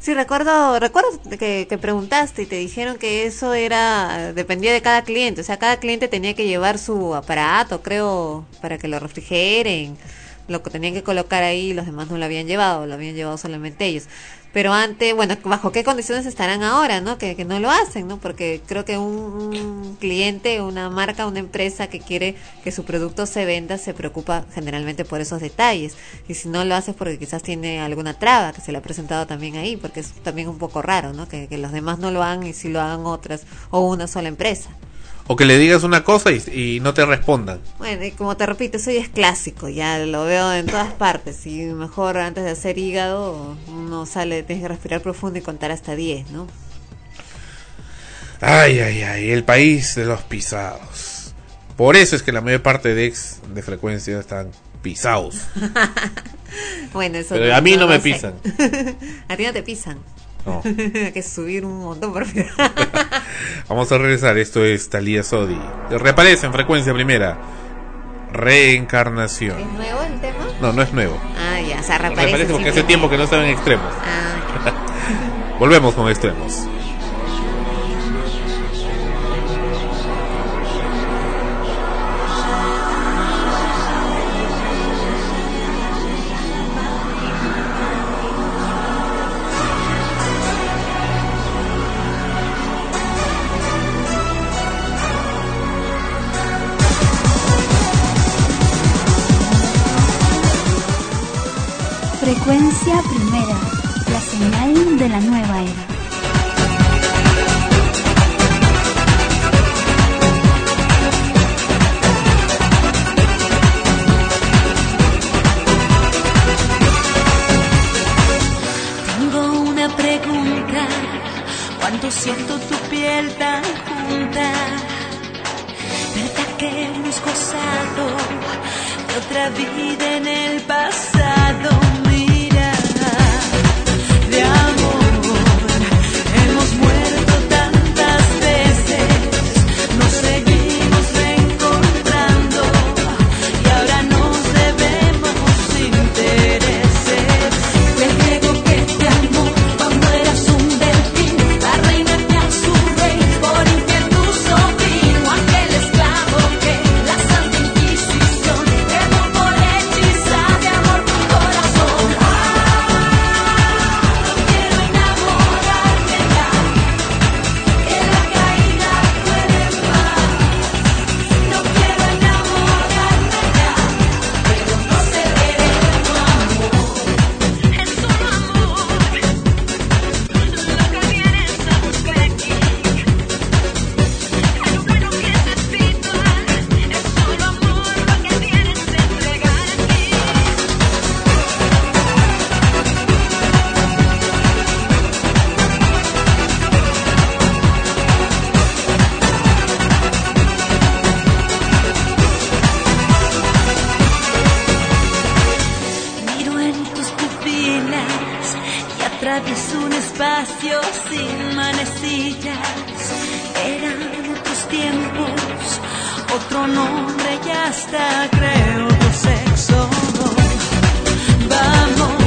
Sí, recuerdo, recuerdo que, que, preguntaste y te dijeron que eso era, dependía de cada cliente, o sea, cada cliente tenía que llevar su aparato, creo, para que lo refrigeren, lo que tenían que colocar ahí, los demás no lo habían llevado, lo habían llevado solamente ellos pero antes, bueno, bajo qué condiciones estarán ahora, ¿no? Que, que no lo hacen, ¿no? Porque creo que un, cliente, una marca, una empresa que quiere que su producto se venda, se preocupa generalmente por esos detalles. Y si no lo hace porque quizás tiene alguna traba que se le ha presentado también ahí, porque es también un poco raro, ¿no? Que, que los demás no lo hagan y si lo hagan otras o una sola empresa.
O que le digas una cosa y, no te respondan.
Bueno, y como te repito, eso ya es clásico, ya lo veo en todas partes. Y mejor antes de hacer hígado, uno sale, tienes que respirar profundo y contar hasta 10, ¿no?
Ay, ay, ay, el país de los pisados. Por eso es que la mayor parte de ex de frecuencia están pisados.
bueno, eso
Pero a mí no, me pisan.
a ti no te pisan. No. Hay que subir un montón por
Vamos a regresar. Esto es Talía Sodi. Reaparece en frecuencia primera. Reencarnación.
¿Es nuevo el tema?
No, no es nuevo.
Ah, ya, o sea, reaparece. Reaparece
porque hace tiempo que no estaba en extremos.
Ah,
Volvemos con extremos.
Frecuencia primera, la señal de la nueva era.
Tengo una pregunta, cuando siento tu piel tan junta, ¿verdad que hemos gozado de otra vida en el pasado? radio es un espacio sin manecillas. Eran otros tiempos, otro nombre y hasta creo tu sexo. Vamos.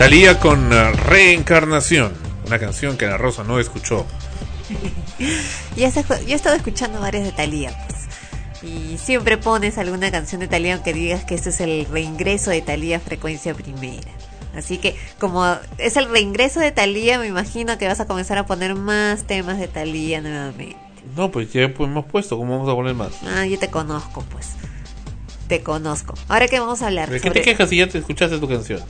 Talía con uh, Reencarnación, una canción que la Rosa no escuchó.
ya se- yo he estado escuchando varias de Talía, pues. Y siempre pones alguna canción de Talía aunque digas que este es el reingreso de Talía a frecuencia primera. Así que como es el reingreso de Talía, me imagino que vas a comenzar a poner más temas de Talía nuevamente.
No, pues ya pues, hemos puesto, ¿cómo vamos a poner más?
Ah, yo te conozco, pues. Te conozco. Ahora que vamos a hablar
¿De qué
sobre-
te quejas si ya te escuchaste tu canción?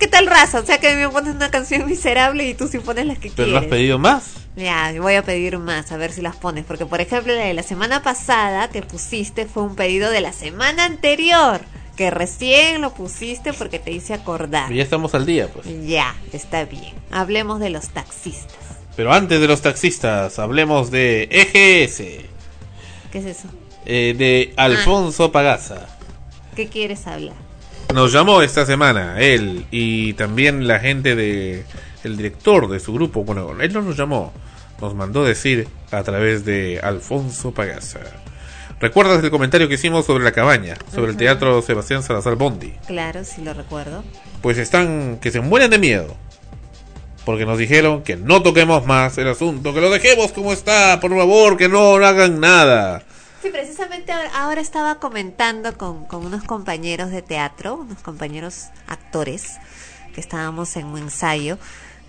Ah, ¿qué tal raza? O sea que me pones una canción miserable y tú sí pones las que
¿Pero no has
quieres.
pedido más?
Ya, voy a pedir más, a ver si las pones. Porque, por ejemplo, la de la semana pasada que pusiste fue un pedido de la semana anterior. Que recién lo pusiste porque te hice acordar.
Ya estamos al día, pues.
Ya, está bien. Hablemos de los taxistas.
Pero antes de los taxistas, hablemos de EGS,
¿Qué es eso?
eh, de Alfonso Pagaza.
¿Qué quieres hablar?
Nos llamó esta semana él y también la gente de el director de su grupo. Bueno, él no nos llamó, nos mandó decir a través de Alfonso Pagaza. ¿Recuerdas el comentario que hicimos sobre la cabaña, sobre el teatro Sebastián Salazar Bondi?
Claro, sí lo recuerdo.
Pues están que se mueren de miedo. Porque nos dijeron que no toquemos más el asunto, que lo dejemos como está, por favor, que no hagan nada.
Sí, precisamente ahora- estaba comentando con, con unos compañeros de teatro, unos compañeros actores, que estábamos en un ensayo,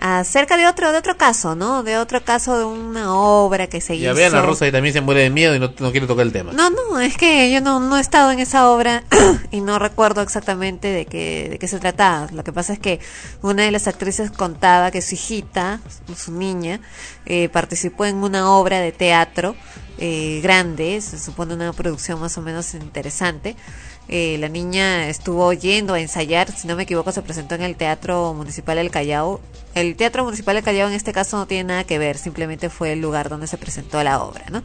acerca de otro, de otro caso, ¿no? De otro caso de una obra que se
Ya
hizo.
vean a Rosa y también se muere de miedo y no, no quiere tocar el tema.
No, no, es que yo no, no he estado en esa obra y no recuerdo exactamente de qué, de qué se trataba. Lo que pasa es que una de las actrices contaba que su hijita, su niña, eh, participó en una obra de teatro eh, grande, se supone una producción más o menos interesante. Eh, la niña estuvo yendo a ensayar, si no me equivoco, se presentó en el Teatro Municipal del Callao. El Teatro Municipal del Callao en este caso no tiene nada que ver, simplemente fue el lugar donde se presentó la obra, ¿no?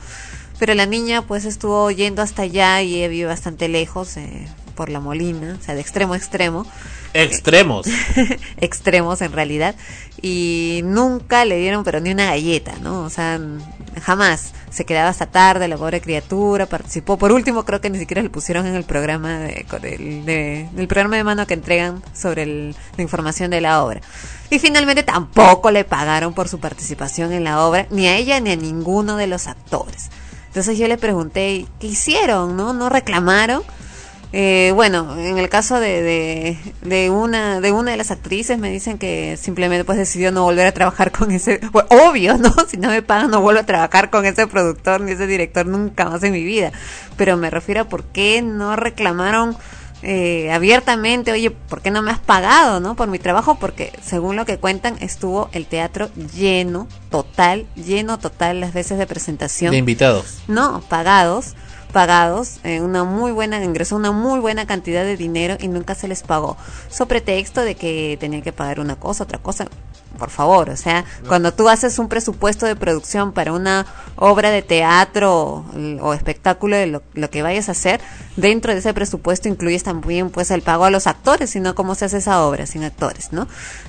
Pero la niña pues estuvo yendo hasta allá y vive bastante lejos, eh, por la Molina, o sea, de extremo a extremo.
Extremos.
extremos en realidad. Y nunca le dieron pero ni una galleta, ¿no? O sea, jamás. Se quedaba hasta tarde la pobre criatura, participó. Por último, creo que ni siquiera le pusieron en el programa de, el- de- del programa de mano que entregan sobre el- la información de la obra. Y finalmente tampoco le pagaron por su participación en la obra, ni a ella ni a ninguno de los actores. Entonces yo le pregunté, ¿qué hicieron? ¿No? ¿No reclamaron? Eh, bueno, en el caso de, de, de una de una de las actrices me dicen que simplemente pues decidió no volver a trabajar con ese, bueno, obvio, ¿no? Si no me pagan no vuelvo a trabajar con ese productor ni ese director nunca más en mi vida. Pero me refiero a por qué no reclamaron eh, abiertamente, oye, ¿por qué no me has pagado, no? Por mi trabajo, porque según lo que cuentan estuvo el teatro lleno, total, lleno total las veces de presentación.
De invitados.
No, pagados, pagados, eh, una muy buena, ingresó una muy buena cantidad de dinero y nunca se les pagó. So pretexto de que tenían que pagar una cosa, otra cosa. Por favor, o sea, cuando tú haces un presupuesto de producción para una obra de teatro o, o espectáculo de lo, lo que vayas a hacer, dentro de ese presupuesto incluyes también pues el pago a los actores, sino cómo se hace esa obra sin actores, ¿no?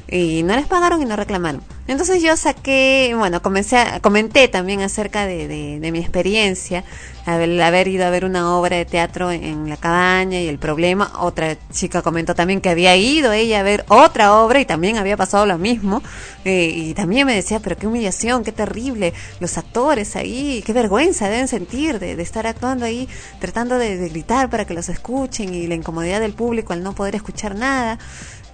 Y no les pagaron y no reclamaron. Entonces yo saqué, bueno, comencé a- comenté también acerca de, de- de mi experiencia, haber, haber ido a ver una obra de teatro en, la cabaña y el problema. Otra chica comentó también que había ido ella a ver otra obra y también había pasado lo mismo. Eh, y también me decía, pero qué humillación, qué terrible, los actores ahí, qué vergüenza deben sentir de, de estar actuando ahí, tratando de gritar para que los escuchen y la incomodidad del público al no poder escuchar nada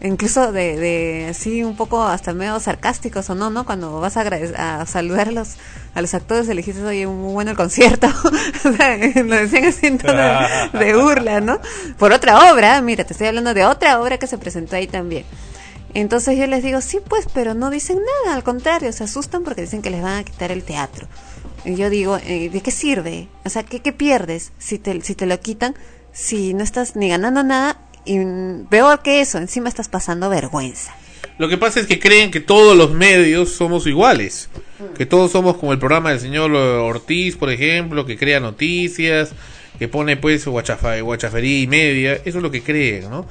incluso de, de así un poco hasta medio sarcásticos o no, ¿no? Cuando vas a, a saludar a los, a los actores le dijiste, oye, muy bueno el concierto. o sea, lo decían así en tono de, de burla, ¿no? Por otra obra, mira, te estoy hablando de otra obra que se presentó ahí también. Entonces yo les digo, sí, pues, pero no dicen nada, al contrario, se asustan porque dicen que les van a quitar el teatro. Y yo digo, eh, ¿de qué sirve? O sea, ¿qué, qué pierdes si te, si te lo quitan? Si no estás ni ganando nada y peor que eso, encima estás pasando vergüenza.
Lo que pasa es que creen que todos los medios somos iguales. Que todos somos como el programa del señor Ortiz, por ejemplo, que crea noticias, que pone pues guachafa, guachafería y media. Eso es lo que creen, ¿no?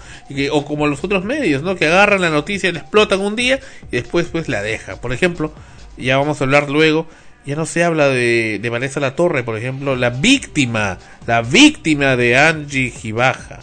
O como los otros medios, ¿no? Que agarran la noticia, la explotan un día y después pues la dejan. Por ejemplo, ya vamos a hablar luego, ya no se habla de, de Vanessa La Torre, por ejemplo, la víctima, la víctima de Angie Gibaja.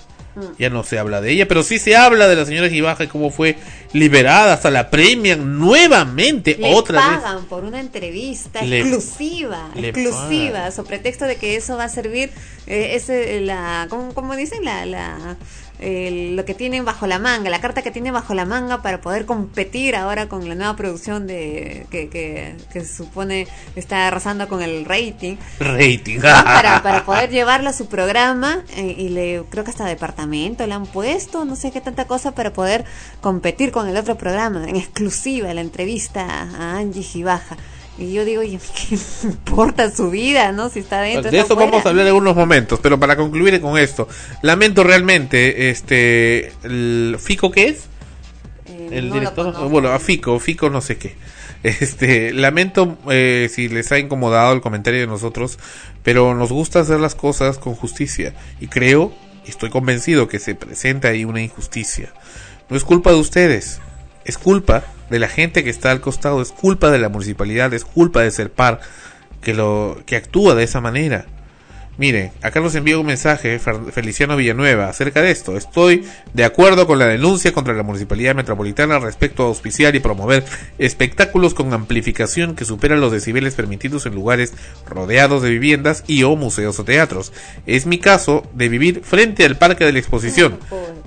Ya no se habla de ella, pero sí se habla de la señora Gibaja y cómo fue liberada, hasta la premian nuevamente
Le
otra vez.
pagan por una entrevista
Le-
exclusiva,
le
exclusiva,
pagan.
sobre pretexto de que eso va a servir, eh, ese, la, ¿cómo, cómo dicen? La, la, lo que tienen bajo la manga, la carta que tienen bajo la manga para poder competir ahora con la nueva producción de que, que, que se supone está arrasando con el rating.
Rating.
para, para poder llevarlo a su programa eh, y le creo que hasta departamento le han puesto, no sé qué tanta cosa para poder competir con el otro programa en exclusiva la entrevista a Angie Gibaja. Y yo digo, oye, ¿qué importa su vida, no? Si está dentro,
de eso vamos a hablar en unos momentos, pero para concluir con esto, lamento realmente, este, el Fico qué es,
Eh,
el
no
director, bueno, a Fico, Fico no sé qué. Este, lamento eh, si les ha incomodado el comentario de nosotros, pero nos gusta hacer las cosas con justicia y creo, y estoy convencido que se presenta ahí una injusticia. No es culpa de ustedes, es culpa de la gente que está al costado, es culpa de la municipalidad, es culpa de Serpar que lo que actúa de esa manera. Mire, acá nos envía un mensaje Feliciano Villanueva acerca de esto. Estoy de acuerdo con la denuncia contra la Municipalidad Metropolitana respecto a auspiciar y promover espectáculos con amplificación que superan los decibeles permitidos en lugares rodeados de viviendas y o museos o teatros. Es mi caso de vivir frente al Parque de la Exposición,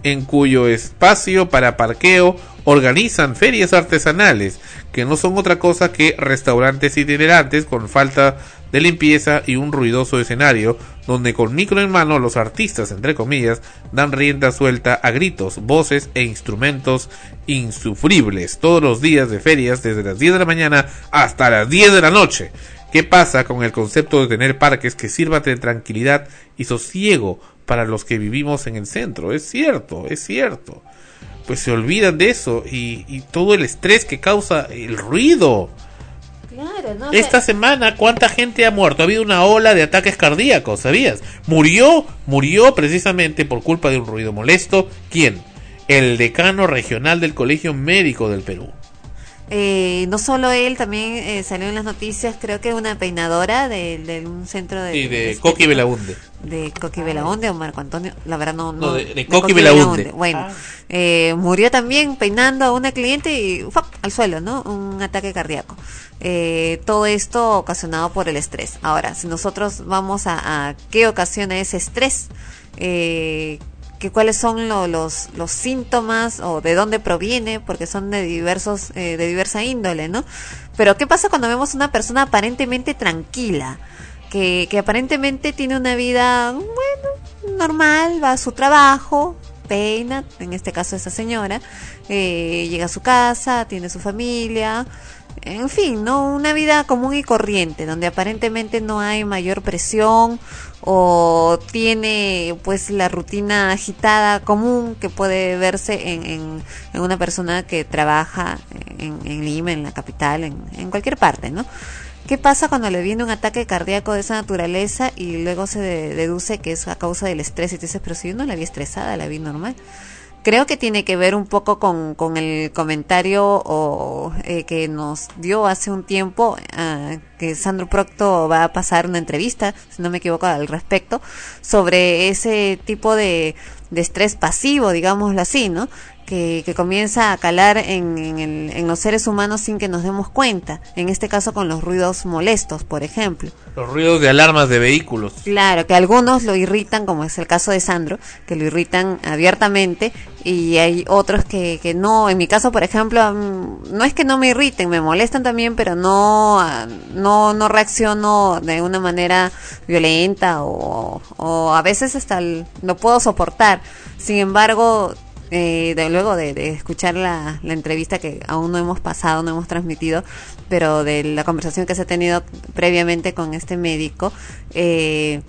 en cuyo espacio para parqueo organizan ferias artesanales, que no son otra cosa que restaurantes itinerantes con falta de limpieza y un ruidoso escenario, donde con micro en mano los artistas, entre comillas, dan rienda suelta a gritos, voces e instrumentos insufribles todos los días de ferias desde las 10 de la mañana hasta las 10 de la noche. ¿Qué pasa con el concepto de tener parques que sirvan de tranquilidad y sosiego para los que vivimos en el centro? Es cierto, es cierto. Pues se olvidan de eso y, y todo el estrés que causa el ruido.
Claro, ¿no? O
Esta semana, ¿cuánta gente ha muerto? Ha habido una ola de ataques cardíacos, ¿sabías? Murió, murió precisamente por culpa de un ruido molesto. ¿Quién? El decano regional del Colegio Médico del Perú.
Eh, no solo él, también eh, salió en las noticias, creo que una peinadora de, de un centro de...
Y de. Coqui Belaunde.
de Coqui Belaunde o Marco Antonio, la verdad no,
No,
no,
de- de Coqui Belaunde.
Bueno, eh, murió también peinando a una cliente y ¡fuap! al suelo, ¿no? Un ataque cardíaco. Eh, todo esto ocasionado por el estrés. Ahora, si nosotros vamos a, a qué ocasiona ese estrés, eh, que cuáles son lo- los, los síntomas o de dónde proviene, porque son de diversos, eh, de diversa índole, ¿no? Pero ¿qué pasa cuando vemos una persona aparentemente tranquila? que, que aparentemente tiene una vida, bueno, normal, va a su trabajo, peina, en este caso esa señora, eh, llega a su casa, tiene su familia, en fin, ¿no? Una vida común y corriente, donde aparentemente no hay mayor presión o tiene pues la rutina agitada común que puede verse en, en, en una persona que trabaja en, en Lima, en la capital, en, en cualquier parte, ¿no? ¿Qué pasa cuando le viene un ataque cardíaco de esa naturaleza y luego se de- deduce que es a causa del estrés y tú dices, pero si yo no la vi estresada, la vi normal? Creo que tiene que ver un poco con, con el comentario o, eh, que nos dio hace un tiempo ah, que Sandro Procto va a pasar una entrevista, si no me equivoco, al respecto, sobre ese tipo de, de estrés pasivo, digámoslo así, ¿no? Que, que comienza a calar en, en, el- en los seres humanos sin que nos demos cuenta, en este caso con los ruidos molestos, por ejemplo.
Los ruidos de alarmas de vehículos.
Claro, que algunos lo irritan, como es el caso de Sandro, que lo irritan abiertamente, y hay otros que, que no. En mi caso, por ejemplo, mm, no es que no me irriten, me molestan también, pero no, ah, no, no reacciono de una manera violenta o, o a veces hasta lo puedo soportar. Sin embargo, eh, de, luego de, escuchar la, la entrevista que aún no hemos pasado, no hemos transmitido, pero de la conversación que se ha tenido previamente con este médico, eh,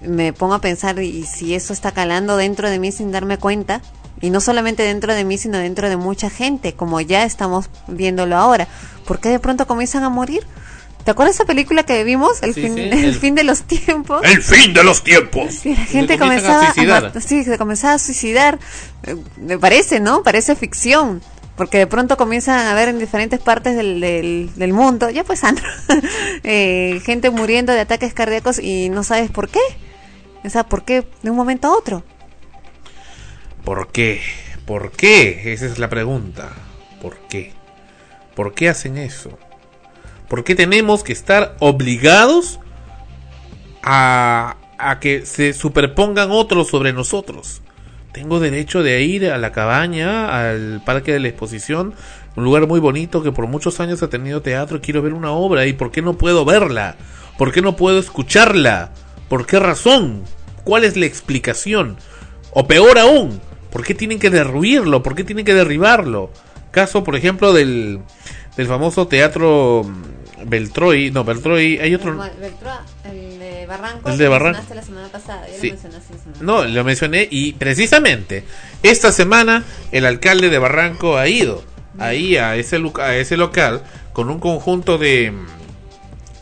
me pongo a pensar y si eso está calando dentro de mí sin darme cuenta, y no solamente dentro de mí, sino dentro de mucha gente, como ya estamos viéndolo ahora, ¿por qué de pronto comienzan a morir? ¿Te acuerdas esa película que vimos, El,
Sí,
fin,
sí,
el
el-
fin de los tiempos?
¡El fin de los tiempos!
Sí, la gente comenzaba
a suicidar.
sí, se comenzaba a suicidar. Eh, Me parece, ¿no? Parece ficción. Porque de pronto comienzan a ver en diferentes partes del, del, del mundo, ya pues Sandro, eh, gente muriendo de ataques cardíacos y no sabes por qué. O sea, ¿por qué de un momento a otro?
¿Por qué? ¿Por qué? Esa es la pregunta. ¿Por qué? ¿Por qué hacen eso? ¿Por qué tenemos que estar obligados a, que se superpongan otros sobre nosotros? Tengo derecho de ir a la cabaña, al parque de la exposición, un lugar muy bonito que por muchos años ha tenido teatro. Quiero ver una obra y ¿por qué no puedo verla? ¿Por qué no puedo escucharla? ¿Por qué razón? ¿Cuál es la explicación? O peor aún, ¿por qué tienen que derruirlo? ¿Por qué tienen que derribarlo? Caso, por ejemplo, del, del famoso teatro Beltroy. No, Beltroy, hay otro.
el de Barranco.
El de Barranco.
La semana pasada, ya
Sí.
lo mencionaste la semana
No, lo mencioné y precisamente esta semana el alcalde de Barranco ha ido ahí a ese, a ese local con un conjunto de,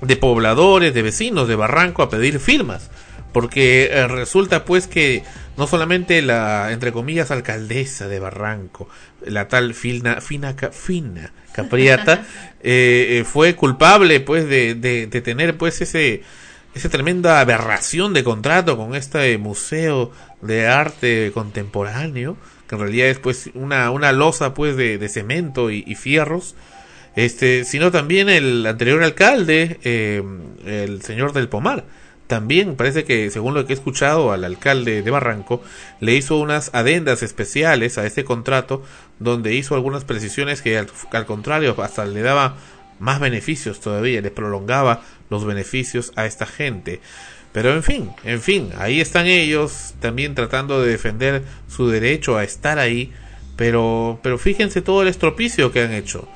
de pobladores, de vecinos de Barranco a pedir firmas. Porque eh, resulta pues que no solamente la, entre comillas, alcaldesa de Barranco, la tal Fina, Fina, Fina Capriata, eh, eh, fue culpable pues de, de, de tener pues ese, esa tremenda aberración de contrato con este museo de arte contemporáneo, que en realidad es pues una, una losa pues de, de cemento y, fierros, este, sino también el anterior alcalde, eh, el señor del Pomar. También parece que, según lo que he escuchado al alcalde de Barranco, le hizo unas adendas especiales a este contrato, donde hizo algunas precisiones que al, contrario hasta le daba más beneficios todavía, le prolongaba los beneficios a esta gente. Pero en fin, en fin, ahí están ellos también tratando de defender su derecho a estar ahí, pero, pero fíjense todo el estropicio que han hecho.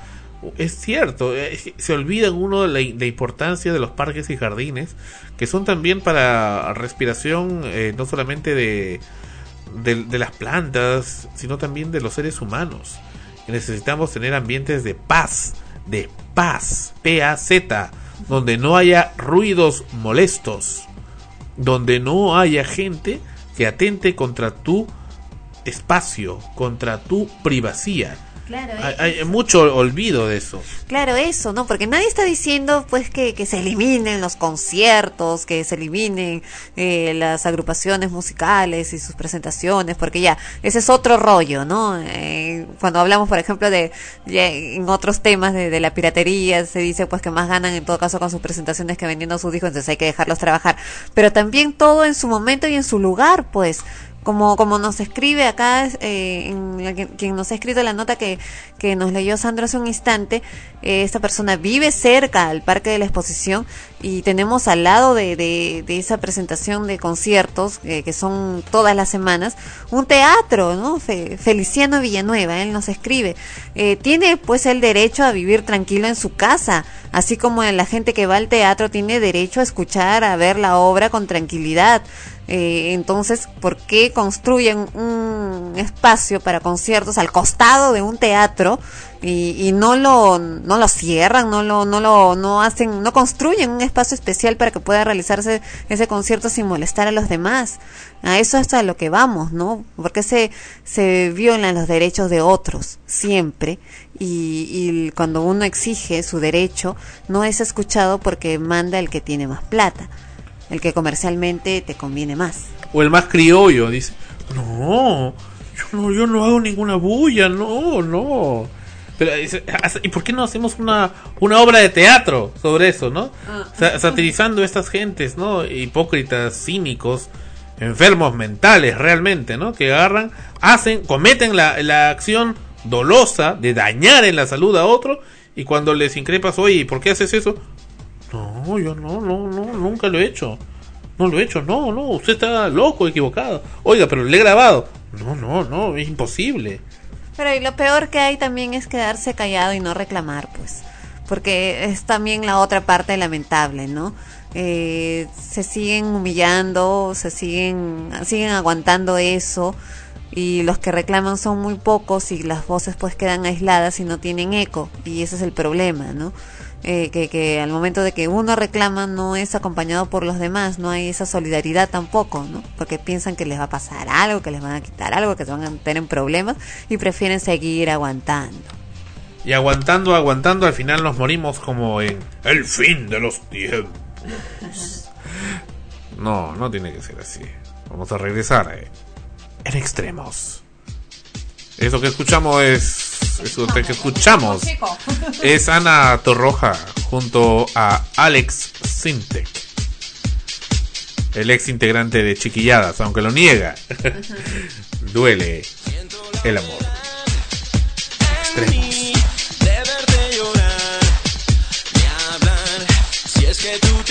Es cierto, eh, se olvidan uno la, la importancia de los parques y jardines, que son también para respiración eh, no solamente de, las plantas, sino también de los seres humanos. Necesitamos tener ambientes de paz, de paz, P-A-Z, donde no haya ruidos molestos, donde no haya gente que atente contra tu espacio, contra tu privacidad.
Claro,
Hay, hay mucho olvido de eso.
Claro, eso, ¿no? Porque nadie está diciendo, pues, que, que se eliminen los conciertos, que se eliminen eh, las agrupaciones musicales y sus presentaciones, porque ya, ese es otro rollo, ¿no? Eh, cuando hablamos, por ejemplo, de, ya en otros temas de, de la piratería, se dice, pues, que más ganan en todo caso con sus presentaciones que vendiendo sus discos, entonces hay que dejarlos trabajar. Pero también todo en su momento y en su lugar, pues como como nos escribe acá eh, en la quien nos ha escrito la nota que, que nos leyó Sandro hace un instante eh, esta persona vive cerca al parque de la exposición y tenemos al lado de, de, de esa presentación de conciertos eh, que son todas las semanas un teatro no Fe- Feliciano Villanueva él nos escribe Eh, tiene pues el derecho a vivir tranquilo en su casa así como la gente que va al teatro tiene derecho a escuchar a ver la obra con tranquilidad eh, entonces, ¿por qué construyen un espacio para conciertos al costado de un teatro y, no lo no lo cierran, no lo no lo no hacen, no construyen un espacio especial para que pueda realizarse ese concierto sin molestar a los demás? A eso es a lo que vamos, ¿no? Porque se se violan los derechos de otros siempre y, y cuando uno exige su derecho no es escuchado porque manda el que tiene más plata el que comercialmente te conviene más.
O el más criollo dice, no, yo no, yo no hago ninguna bulla, no, no. Pero dice, ¿y por qué no hacemos una, una obra de teatro sobre eso, no? Sa- satirizando a estas gentes, ¿no? Hipócritas, cínicos, enfermos mentales realmente, ¿no? Que agarran, hacen, cometen la, la acción dolosa de dañar en la salud a otro y cuando les increpas, oye, ¿por qué haces eso? No, yo no, no, no, nunca lo he hecho. No lo he hecho, no, no, usted está loco, equivocado. Oiga, pero le he grabado. No, no, no, es imposible.
Pero y lo peor que hay también es quedarse callado y no reclamar, pues. Porque es también la otra parte lamentable, ¿no? Eh, se siguen humillando, se siguen, siguen aguantando eso y los que reclaman son muy pocos y las voces pues quedan aisladas y no tienen eco y ese es el problema, ¿no? eh, que, que, al momento de que uno reclama no es acompañado por los demás, no hay esa solidaridad tampoco, ¿no? Porque piensan que les va a pasar algo, que les van a quitar algo, que se van a tener problemas y prefieren seguir aguantando.
Y aguantando, aguantando, al final nos morimos como en el fin de los tiempos. No, no tiene que ser así. Vamos a regresar eh, en extremos. Eso que escuchamos es es, que escuchamos. Es Ana Torroja junto a Alex Sintec. El ex integrante de Chiquilladas, aunque lo niega. Duele el amor.
Tremos. que tú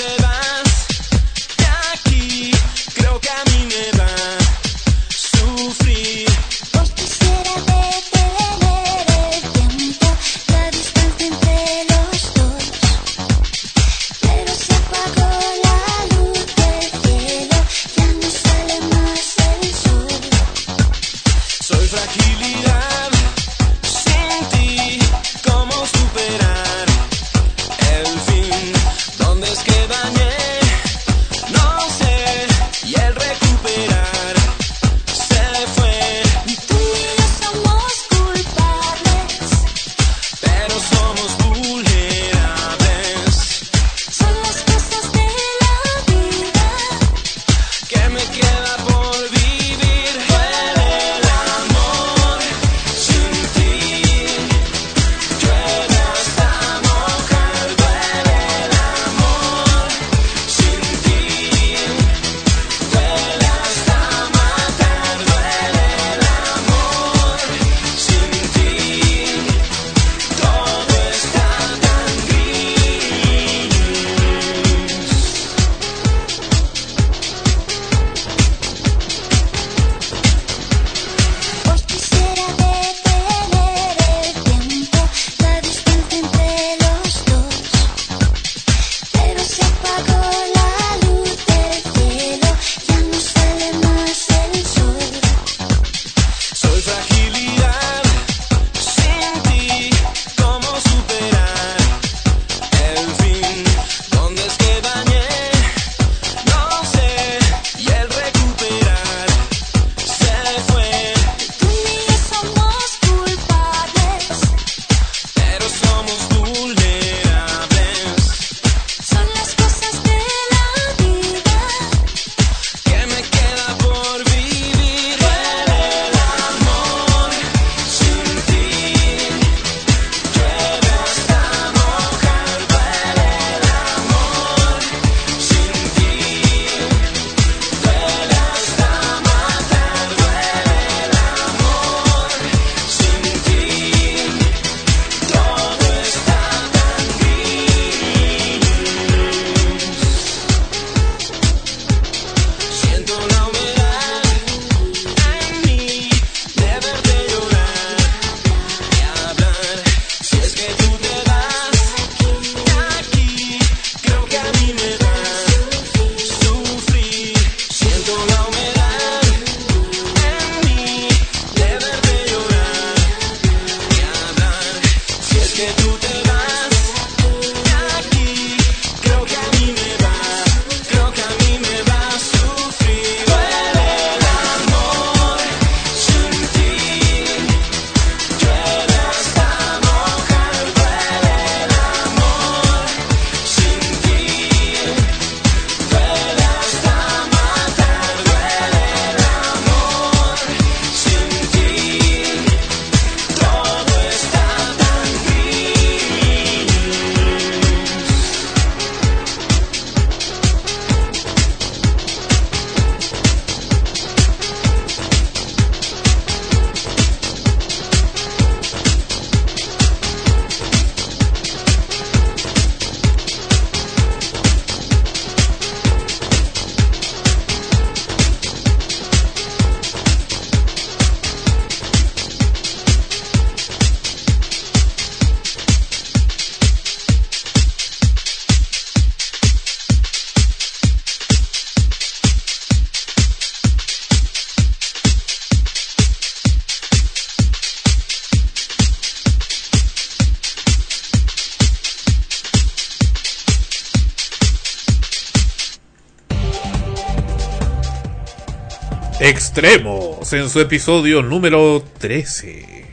en
su episodio número 13.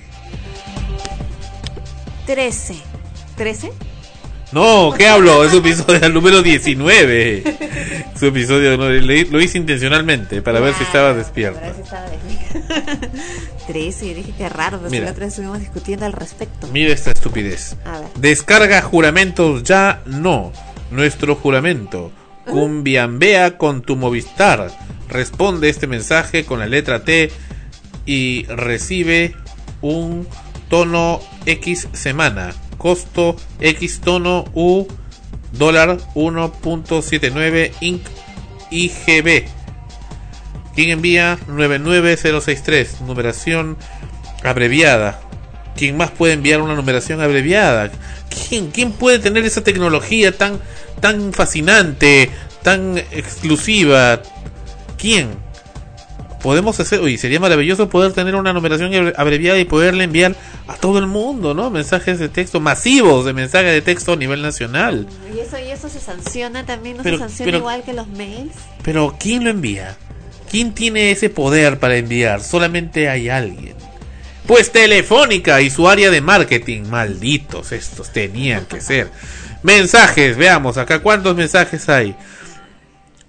13. ¿13?
No, ¿qué hablo? Es su episodio número 19. su episodio, no, lo hice intencionalmente para ah, ver si estaba despierto.
Para ver si estaba despierto. 13, dije que raro, pero
mira,
la otra vez estuvimos discutiendo al respecto.
Mira esta estupidez.
A ver.
Descarga juramentos ya no. Nuestro juramento. Cumbiambea con tu Movistar Responde este mensaje con la letra T y recibe un tono X semana. Costo X tono U dólar 1.79 Inc. IGB. ¿Quién envía? 99063. Numeración abreviada. ¿Quién más puede enviar una numeración abreviada? ¿Quién, quién puede tener esa tecnología tan, tan fascinante, tan exclusiva? ¿Quién? Podemos hacer, oye, sería maravilloso poder tener una numeración abre- abreviada y poderle enviar a todo el mundo, ¿no? Mensajes de texto masivos de mensajes de texto a nivel nacional.
¿Y eso, y eso se sanciona también? ¿No
Pero-
se sanciona
pero-
igual que los mails?
Pero ¿quién lo envía? ¿Quién tiene ese poder para enviar? Solamente hay alguien. Pues Telefónica y su área de marketing, malditos estos, tenían que ser. Mensajes, veamos acá cuántos mensajes hay.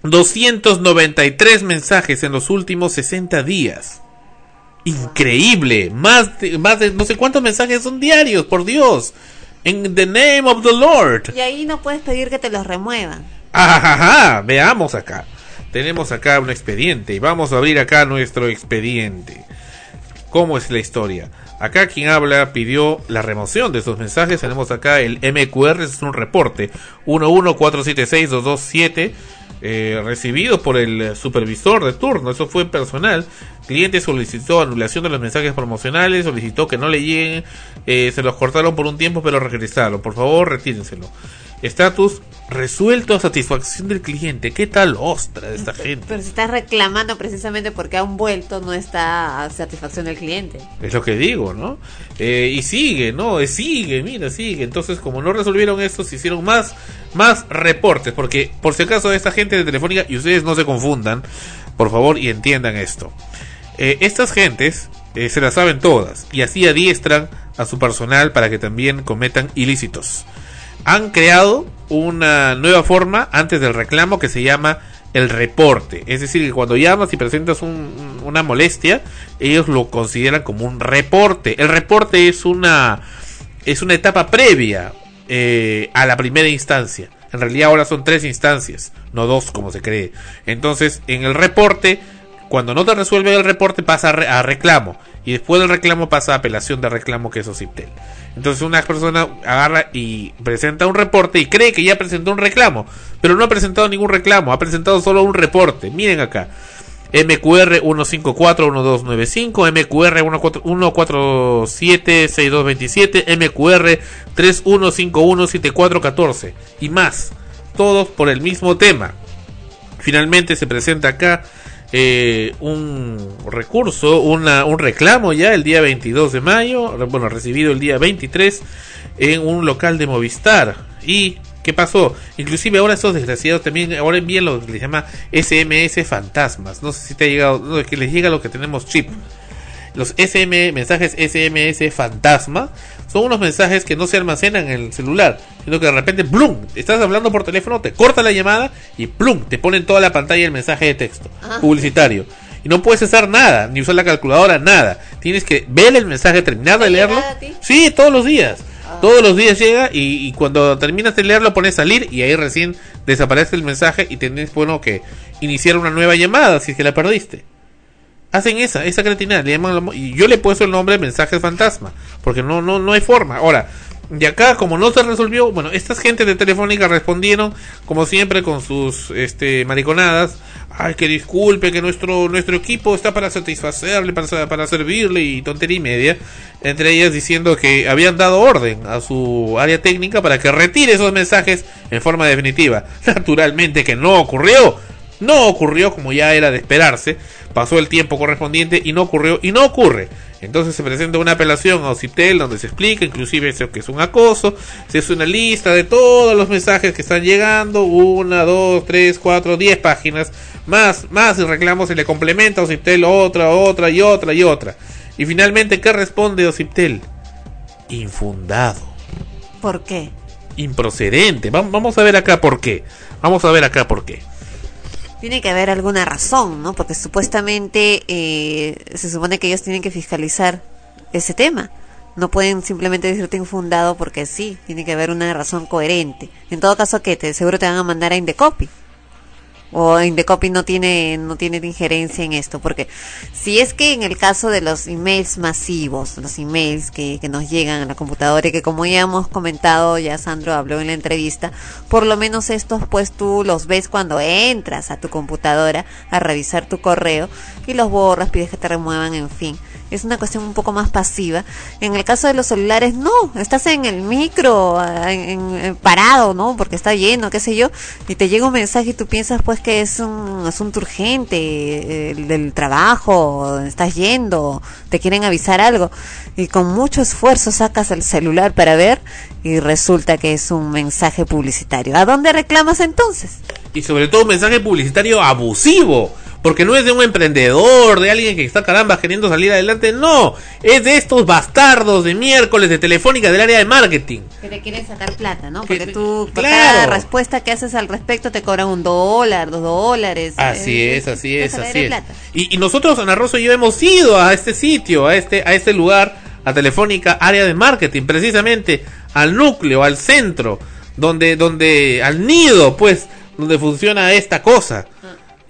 293 mensajes en los últimos 60 días. Increíble, más de, más de no sé cuántos mensajes son diarios, por Dios. En the name of the Lord.
Y ahí no puedes pedir que te los remuevan.
Ajajaja, veamos acá. Tenemos acá un expediente y vamos a abrir acá nuestro expediente. ¿Cómo es la historia? Acá quien habla pidió la remoción de esos mensajes. Tenemos acá el MQR, es un reporte 114762227 eh, recibido por el supervisor de turno. Eso fue personal. Cliente solicitó anulación de los mensajes promocionales, solicitó que no le lleguen, eh, se los cortaron por un tiempo pero regresaron. Por favor, retírenselo. Estatus resuelto a satisfacción del cliente. ¿Qué tal ostra de esta gente?
Pero si estás reclamando precisamente porque han vuelto, no está a satisfacción del cliente.
Es lo que digo, ¿no? Eh, y sigue, ¿no? Eh, Sigue, mira, sigue. Entonces, como no resolvieron esto, se hicieron más, más reportes. Porque, por si acaso, esta gente de Telefónica, y ustedes no se confundan, por favor, y entiendan esto. Eh, estas gentes eh, se las saben todas, y así adiestran a su personal para que también cometan ilícitos. Han creado una nueva forma antes del reclamo que se llama el reporte. Es decir, que cuando llamas y presentas un- una molestia, ellos lo consideran como un reporte. El reporte es una, es una etapa previa eh, a la primera instancia. En realidad ahora son tres instancias, no dos como se cree. Entonces, en el reporte, cuando no te resuelve el reporte pasa a, re- a reclamo. Y después del reclamo pasa a apelación de reclamo que es OCIPTEL. Entonces una persona agarra y presenta un reporte y cree que ya presentó un reclamo. Pero no ha presentado ningún reclamo, ha presentado solo un reporte. Miren acá. MQR 154-1295, MQR 147-6227, MQR 3151-7414 y más. Todos por el mismo tema. Finalmente se presenta acá eh, un recurso, una, un reclamo ya el día 22 de mayo, bueno, recibido el día 23 en un local de Movistar. ¿Y qué pasó? Inclusive ahora estos desgraciados también, ahora envían lo que les llama SMS fantasmas. No sé si te ha llegado, no, que les llega lo que tenemos chip. Los SM, mensajes SMS fantasma son unos mensajes que no se almacenan en el celular, sino que de repente, ¡blum! Estás hablando por teléfono, te corta la llamada y ¡plum! Te pone en toda la pantalla el mensaje de texto
Ah.
publicitario. Y no puedes hacer nada, ni usar la calculadora, nada. Tienes que ver el mensaje, terminar de
¿Te llega
leerlo.
a ti?
Sí, todos los días. Todos los días llega y, y cuando terminas de leerlo pones salir y ahí recién desaparece el mensaje y tenés bueno que iniciar una nueva llamada si es que la perdiste. Hacen esa, esa cretinada, le llaman la- y yo le he puesto el nombre de mensajes fantasma, porque no, no, no hay forma. Ahora, de acá, como no se resolvió, bueno, estas gentes de Telefónica respondieron, como siempre, con sus este mariconadas. Ay, que disculpe, que nuestro, nuestro equipo está para satisfacerle, para, para servirle y tontería y media. Entre ellas diciendo que habían dado orden a su área técnica para que retire esos mensajes en forma definitiva. Naturalmente que no ocurrió. No ocurrió como ya era de esperarse. Pasó el tiempo correspondiente y no ocurrió y no ocurre. Entonces se presenta una apelación a OCIPTEL donde se explica inclusive eso que es un acoso. Se hace una lista de todos los mensajes que están llegando. Una, dos, tres, cuatro, diez páginas. Más, más reclamos se le complementa a OCIPTEL otra, otra y otra y otra. Y finalmente, ¿qué responde OCIPTEL? Infundado.
¿Por qué?
improcedente. Va- Vamos a ver acá por qué. Vamos a ver acá por qué.
Tiene que haber alguna razón, ¿no? Porque supuestamente eh, se supone que ellos tienen que fiscalizar ese tema. No pueden simplemente decirte infundado porque sí, tiene que haber una razón coherente. En todo caso, que te seguro te van a mandar a Indecopy. O Indecopy no tiene no tiene injerencia en esto, porque si es que en el caso de los emails masivos, los emails que, que nos llegan a la computadora y que como ya hemos comentado, ya Sandro habló en la entrevista, por lo menos estos pues tú los ves cuando entras a tu computadora a revisar tu correo y los borras, pides que te remuevan, en fin. Es una cuestión un poco más pasiva. En el caso de los celulares, no, estás en el micro, ah, en- en- parado, ¿no? Porque está lleno, qué sé yo, y te llega un mensaje y tú piensas pues que es un asunto urgente eh, del trabajo, estás yendo, te quieren avisar algo, y con mucho esfuerzo sacas el celular para ver y resulta que es un mensaje publicitario. ¿A dónde reclamas entonces?
Y sobre todo un mensaje publicitario abusivo. Porque no es de un emprendedor, de alguien que está caramba queriendo salir adelante. No, es de estos bastardos de miércoles de Telefónica del área de marketing.
Que te quieren sacar plata, ¿no? Porque
Que-
tú, por
claro.
cada respuesta que haces al respecto, te cobran un dólar, dos dólares.
Así
eh,
es, así es, así es. Y, y nosotros, Ana Rosa y yo, hemos ido a este sitio, a este, a este lugar, a Telefónica, área de marketing, precisamente al núcleo, al centro, donde, donde, al nido, pues, donde funciona esta cosa.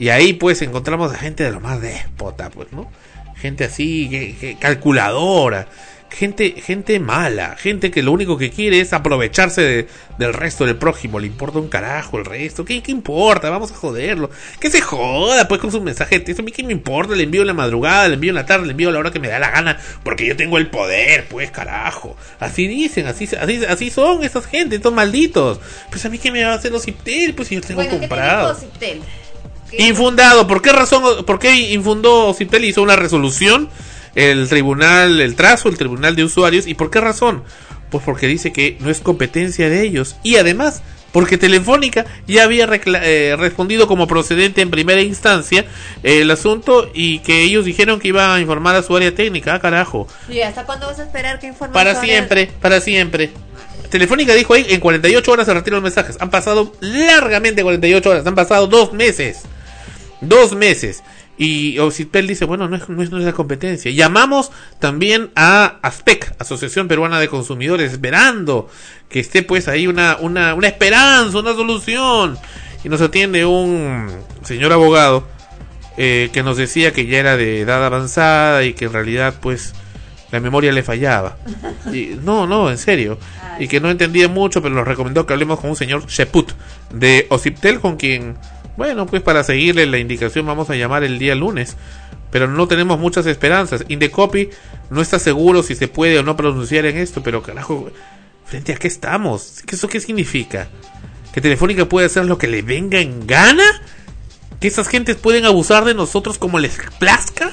Y ahí, pues, encontramos a gente de lo más déspota, pues, ¿no? Gente así, que- que- calculadora. Gente, gente mala, gente que lo único que quiere es aprovecharse de- del resto del prójimo, le importa un carajo el resto, ¿qué, qué importa? Vamos a joderlo, que se joda pues con su mensaje de texto, a mí qué me importa, le envío en la madrugada, le envío en la tarde, le envío a la hora que me da la gana, porque yo tengo el poder, pues carajo, así dicen, así, así, así son esas gente, estos malditos, pues a mí qué me va a hacer los Ciptel, pues si yo tengo comprado. Infundado, ¿por qué razón, por qué infundó Ciptel hizo una resolución? El tribunal, el trazo, el tribunal de usuarios, ¿y por qué razón? Pues porque dice que no es competencia de ellos. Y además, porque Telefónica ya había eh, respondido como procedente en primera instancia eh, el asunto y que ellos dijeron que iban a informar a su área técnica. Ah, carajo.
¿Y hasta cuándo vas a esperar que informe
Para siempre, para siempre. Telefónica dijo ahí, en 48 horas se retiran los mensajes. Han pasado largamente 48 horas, han pasado dos meses. Dos meses. Y Ocipel dice, bueno, no es, no es nuestra competencia. Llamamos también a ASPEC, Asociación Peruana de Consumidores, esperando que esté pues ahí una, una, una esperanza, una solución. Y nos atiende un señor abogado eh, que nos decía que ya era de edad avanzada y que en realidad pues la memoria le fallaba. Y, no, no, en serio. Y que no entendía mucho, pero nos recomendó que hablemos con un señor Sheput de Ociptel, con quien, bueno, pues para seguirle la indicación vamos a llamar el día lunes. Pero no tenemos muchas esperanzas. Indecopy no está seguro si se puede o no pronunciar en esto, pero carajo, ¿frente a qué estamos? ¿Qué ¿Eso qué significa? ¿Que Telefónica puede hacer lo que le venga en gana? ¿Que esas gentes pueden abusar de nosotros como les plazca?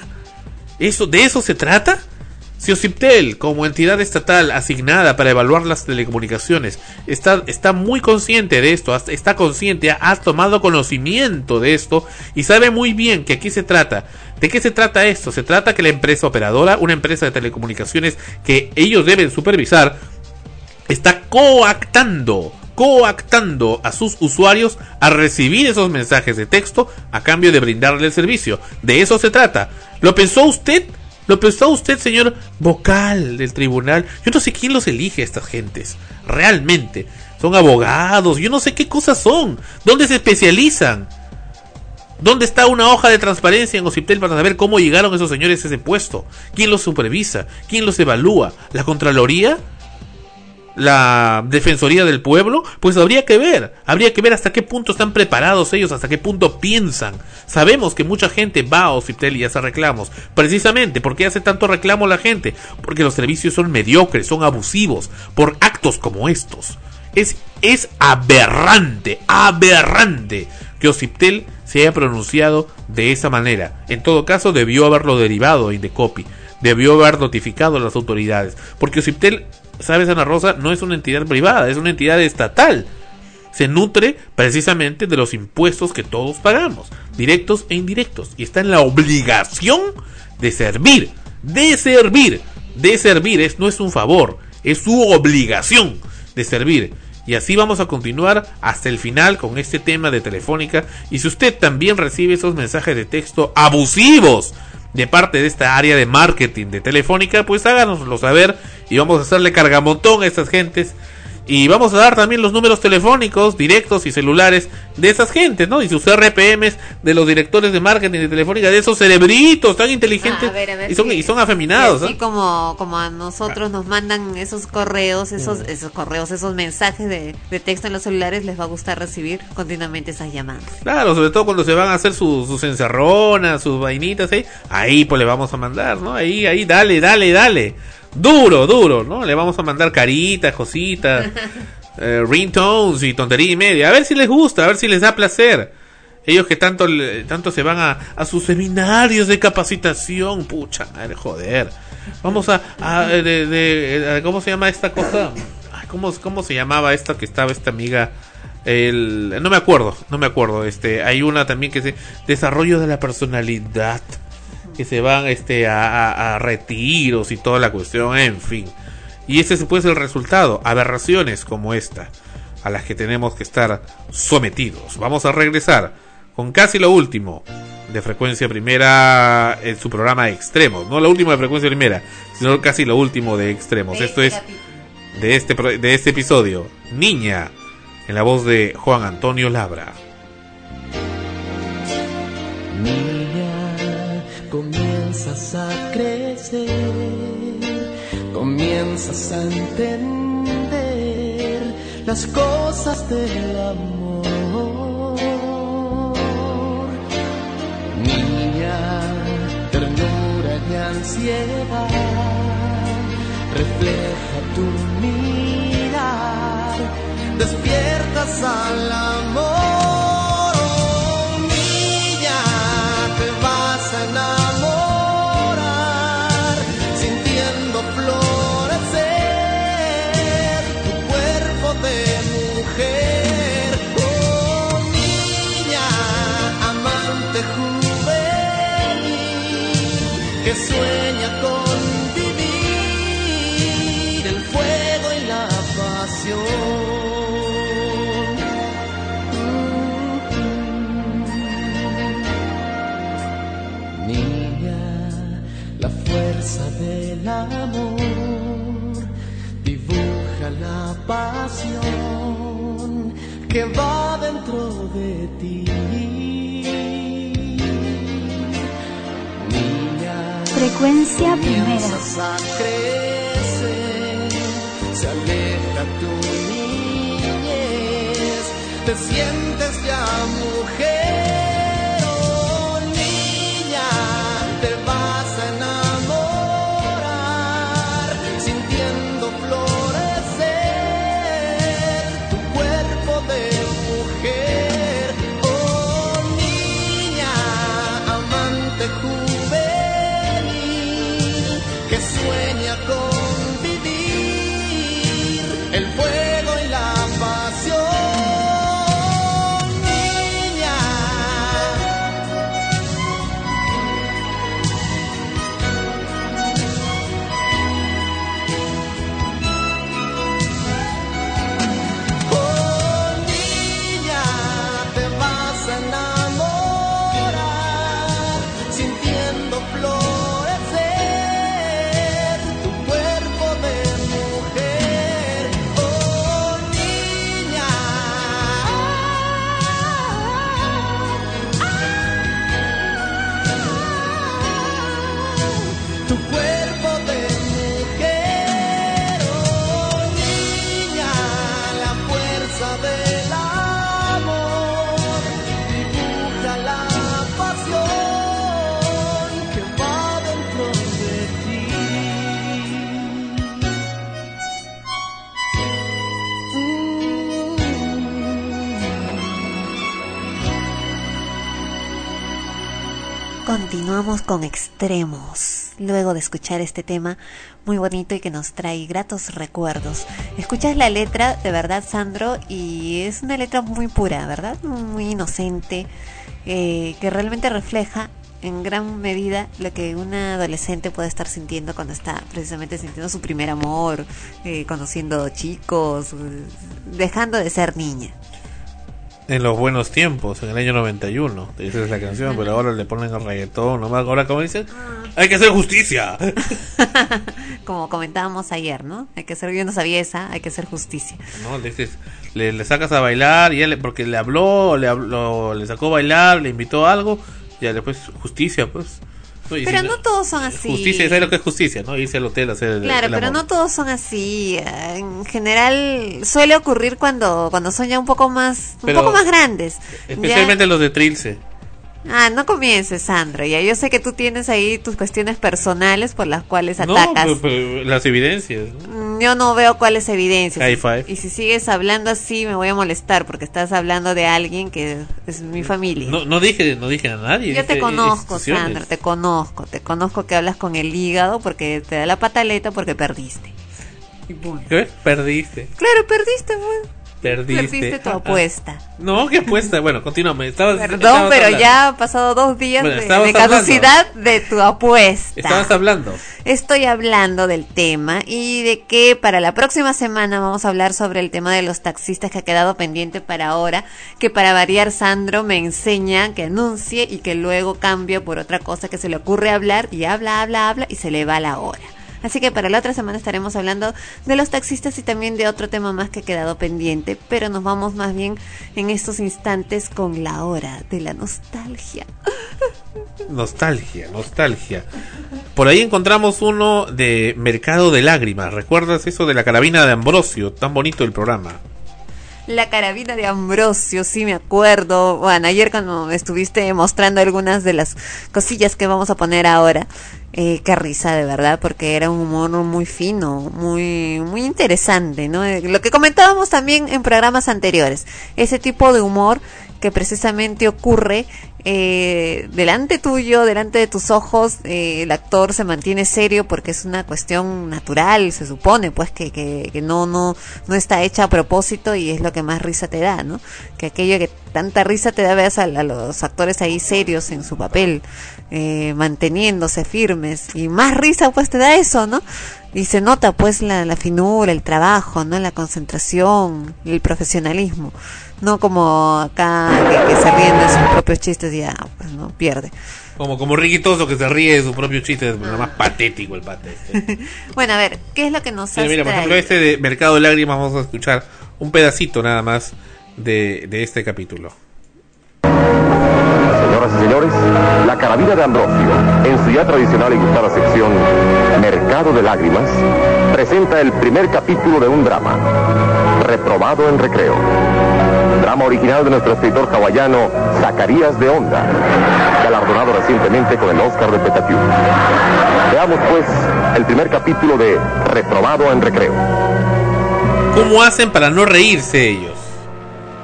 ¿Eso, ¿De eso se trata? Si Ociptel, como entidad estatal asignada para evaluar las telecomunicaciones, está, está muy consciente de esto, está consciente, ha, ha tomado conocimiento de esto y sabe muy bien que aquí se trata. ¿De qué se trata esto? Se trata que la empresa operadora, una empresa de telecomunicaciones que ellos deben supervisar, está coactando, coactando a sus usuarios a recibir esos mensajes de texto a cambio de brindarle el servicio. De eso se trata. ¿Lo pensó usted? ¿Lo pensó usted, señor vocal del tribunal? Yo no sé quién los elige a estas gentes. Realmente. Son abogados. Yo no sé qué cosas son. ¿Dónde se especializan? ¿Dónde está una hoja de transparencia en Ociptel para saber cómo llegaron esos señores a ese puesto? ¿Quién los supervisa? ¿Quién los evalúa? ¿La Contraloría? ¿La Defensoría del Pueblo? Pues habría que ver, habría que ver hasta qué punto están preparados ellos, hasta qué punto piensan. Sabemos que mucha gente va a Ociptel y hace reclamos, precisamente porque hace tanto reclamo la gente, porque los servicios son mediocres, son abusivos, por actos como estos. Es, es aberrante, aberrante que Ociptel se haya pronunciado de esa manera. En todo caso, debió haberlo derivado a Indecopy. Debió haber notificado a las autoridades. Porque Ociptel, ¿sabes, Ana Rosa? No es una entidad privada, es una entidad estatal. Se nutre precisamente de los impuestos que todos pagamos, directos e indirectos. Y está en la obligación de servir, de servir, de servir. Es, no es un favor, es su obligación de servir. Y así vamos a continuar hasta el final con este tema de Telefónica. Y si usted también recibe esos mensajes de texto abusivos de parte de esta área de marketing de Telefónica, pues háganoslo saber y vamos a hacerle cargamontón a estas gentes. Y vamos a dar también los números telefónicos directos y celulares de esas gentes, ¿no? Y sus RPMs de los directores de marketing de Telefónica, de esos cerebritos tan inteligentes
Ah, a ver, a ver
y, son, y son afeminados.
Así
¿no?
como, como a nosotros nos mandan esos correos, esos,
Mm.
esos correos, esos mensajes de, de texto en los celulares, les va a gustar recibir continuamente esas llamadas.
Claro, sobre todo cuando se van a hacer sus, sus encerronas, sus vainitas ahí, ahí pues le vamos a mandar, ¿no? Ahí, ahí, dale, dale, dale. Duro, duro, ¿no? Le vamos a mandar caritas, cositas, eh, ringtones y tontería y media. A ver si les gusta, a ver si les da placer. Ellos que tanto, tanto se van a, a sus seminarios de capacitación, pucha, madre, joder. Vamos a, a- de, de- eh, ¿cómo se llama esta cosa? ¿Cómo, ¿Cómo se llamaba esta que estaba esta amiga? El, no me acuerdo, no me acuerdo. Este, hay una también que se desarrollo de la personalidad que se van este a, a- a retiros y toda la cuestión, en fin. Y ese puede ser el resultado, aberraciones como esta a las que tenemos que estar sometidos. Vamos a regresar con casi lo último de frecuencia primera en su programa Extremos, no lo último de frecuencia primera, sino casi lo último de Extremos. Esto es de este de este episodio, Niña, en la voz de Juan Antonio Labra.
Comienzas a entender las cosas del amor. Niña, ternura y ansiedad, refleja tu mirar, despiertas al amor. Que sueña con vivir el fuego y la pasión. La fuerza del amor dibuja la pasión que va
Frecuencia primera.
se aleja tu niñez, te sientes ya mujer,
Continuamos con extremos. Luego de escuchar este tema muy bonito y que nos trae gratos recuerdos. Escuchas la letra, de verdad, Sandro, y es una letra muy pura, ¿verdad? Muy inocente, eh, que realmente refleja en gran medida lo que una adolescente puede estar sintiendo cuando está precisamente sintiendo su primer amor, eh, conociendo chicos, eh, dejando de ser niña.
En los buenos tiempos, en el año 91, esa es la canción, pero ahora le ponen el reggaetón, nomás ahora como dicen, hay que hacer justicia.
Como comentábamos ayer, ¿no? Hay que ser, yo no sabía esa, hay que hacer justicia.
¿no? Le, dices, le, le sacas a bailar, y él, porque le habló, le habló, le sacó a bailar, le invitó a algo, ya después justicia, pues. No,
Pero
si
no todos son así.
Justicia, ¿sabes lo que es justicia? ¿no? Irse al hotel a hacer el-
Claro,
el
pero
amor.
no todos son así. En general suele ocurrir cuando cuando son ya un poco más un
Pero-
poco más grandes.
Especialmente los de Trilce.
Ah, no comiences, Sandro. Ya yo sé que tú tienes ahí tus cuestiones personales por las cuales
No,
atacas.
pero- pero las evidencias. ¿no?
Mm, Yo no veo cuáles evidencias.
High five.
Y si sigues hablando así me voy a molestar porque estás hablando de alguien que es mi familia.
No, no dije, no dije a nadie.
Yo te conozco. Sandro, te conozco. Te conozco que hablas con el hígado porque te da la pataleta porque perdiste.
¿Qué? Perdiste.
Claro, perdiste, pues.
Perdiste.
Perdiste tu
Ah, ah.
apuesta.
No, ¿qué apuesta? Bueno, continúame. Estabas,
Perdón,
estabas
pero
hablando.
ya han pasado dos días
Bueno,
de, caducidad de tu apuesta.
Estabas hablando.
Estoy hablando del tema y de que para la próxima semana vamos a hablar sobre el tema de los taxistas que ha quedado pendiente para ahora, que para variar Sandro me enseña que anuncie y que luego cambia por otra cosa que se le ocurre hablar y habla, habla, habla y se le va la hora. Así que para la otra semana estaremos hablando de los taxistas y también de otro tema más que ha quedado pendiente, pero nos vamos más bien en estos instantes con la hora de la nostalgia.
Nostalgia, nostalgia. Por ahí encontramos uno de Mercado de Lágrimas. ¿Recuerdas eso de la carabina de Ambrosio? Tan bonito el programa.
La carabina de Ambrosio, sí me acuerdo. Bueno, ayer cuando me estuviste mostrando algunas de las cosillas que vamos a poner ahora, eh, qué risa de verdad, porque era un humor muy fino, muy, muy interesante, ¿no? Eh, Lo que comentábamos también en programas anteriores, ese tipo de humor que precisamente ocurre eh, delante tuyo, delante de tus ojos, eh, el actor se mantiene serio porque es una cuestión natural, se supone, pues que, que, que no, no, no está hecha a propósito y es lo que más risa te da, ¿no? Que aquello que tanta risa te da, veas a, a los actores ahí serios en su papel, eh, manteniéndose firmes y más risa pues te da eso, ¿no? Y se nota pues la, la finura, el trabajo, ¿no? La concentración, el profesionalismo. No como acá que, que se ríen de sus propios chistes y ya, pues no, pierde.
Como, como Riquitoso que se ríe de su propio chiste, es lo más patético el pate. este.
Bueno, a ver, ¿qué es lo que nos
Mira,
has
mira, por ejemplo, este de Mercado de Lágrimas, vamos a escuchar un pedacito nada más de, de este capítulo.
Señoras y señores, la carabina de Ambrosio, en su ya tradicional y gustada sección Mercado de Lágrimas, presenta el primer capítulo de un drama, Reprobado en Recreo. Drama original de nuestro escritor hawaiano Zacarías de Onda, galardonado recientemente con el Oscar de Petatiu. Veamos pues el primer capítulo de Reprobado en Recreo.
¿Cómo hacen para no reírse ellos?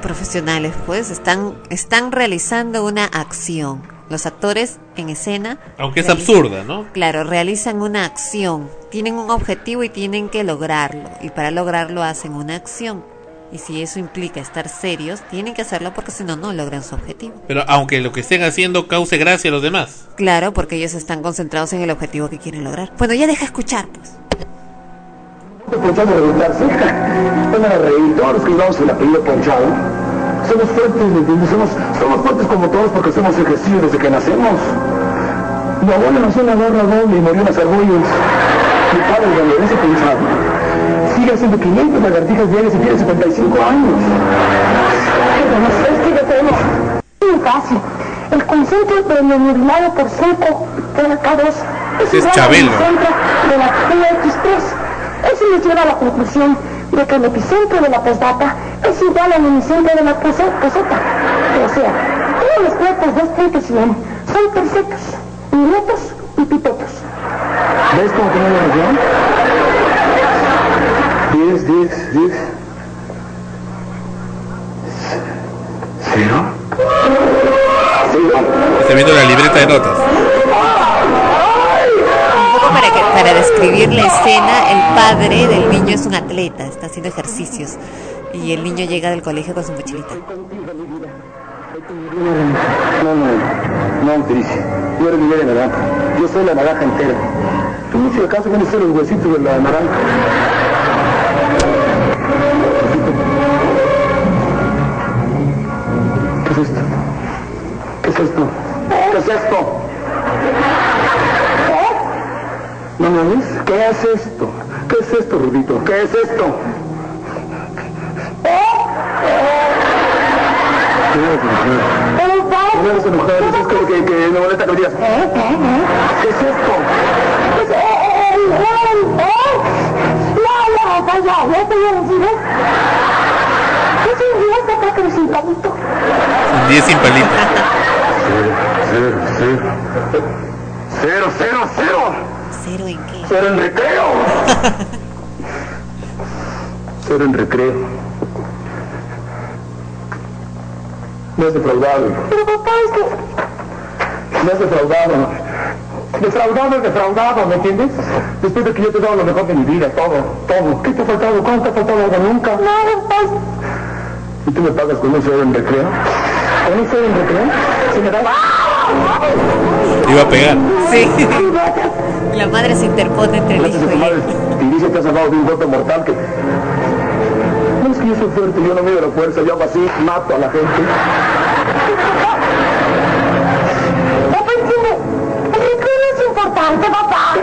Profesionales, pues, están, están realizando una acción. Los actores en escena.
Aunque es absurda, ¿no?
Claro, realizan una acción. Tienen un objetivo y tienen que lograrlo. Y para lograrlo hacen una acción. Y si eso implica estar serios, tienen que hacerlo porque si no, no logran su objetivo.
Pero aunque lo que estén haciendo cause gracia a los demás.
Claro, porque ellos están concentrados en el objetivo que quieren lograr. Bueno, ya deja escuchar, pues.
Ponchado de gustarse. Van a reír todos los que llevamos el apellido Ponchado. Somos fuertes, ¿me entiendes? Somos, somos fuertes como todos porque hacemos ejercicio desde que nacemos. Mi abuelo nació en la guerra doble y murió en las argollas. Mi padre, cuando ese Ponchado, sigue haciendo 500 lagartijas diarias y tiene 75 años.
¿Sabes qué yo tengo? Muy fácil. El concentre de multiplicado por 5 de la K2 es
Ese es Chabelo.
de la PX3. Eso nos lleva a la conclusión de que el epicentro de la postdata es igual al epicentro de la poseta. O sea, todos los cuerpos de este que son son perfectos, minutos y pipetos.
¿Ves cómo tenemos la noción? 10, 10, 10. ¿Cero?
Estoy viendo la libreta de notas.
Poco para, que, para describir la escena, el padre del niño es un atleta, está haciendo ejercicios. Y el niño llega del colegio con su mochilita.
No, no, no, Tricia. Tú eres media naranja. Yo soy la naranja entera. Tú, si acaso, ser los huesitos de la naranja. ¿Qué es esto? ¿Qué es esto? ¿Qué es esto? ¿No me oyes? ¿Qué es esto? ¿Qué es esto, Rudito? ¿Qué es esto? ¿Qué es mujer? No eres mujer, es que, que, que me molesta que me digas. ¿Qué es esto?
No, no, calla, ya te voy a decir, ¿eh? Es un día que está con sin palito.
10 sin palito.
Cero, cero, cero. Cero, cero, cero.
¿Cero en qué?
Cero en recreo. Cero en recreo. Me has defraudado.
Pero papá, es que...
Me has defraudado. Defraudado defraudado, ¿me entiendes? Después de que yo te he dado lo mejor de mi vida, todo, todo. ¿Qué te ha faltado? ¿Cuándo te ha faltado algo? Nunca.
No, papá,
¿Y tú me pagas con un cero en recreo? ¿Con un cero en recreo? ¿Se me da?
Te iba a pegar.
Sí. La madre se interpone entre el hijo y él.
Y dice que has salvado de un golpe mortal que... No es que yo soy fuerte, yo no mido la fuerza, yo hago así, mato a la gente.
es importante, papá.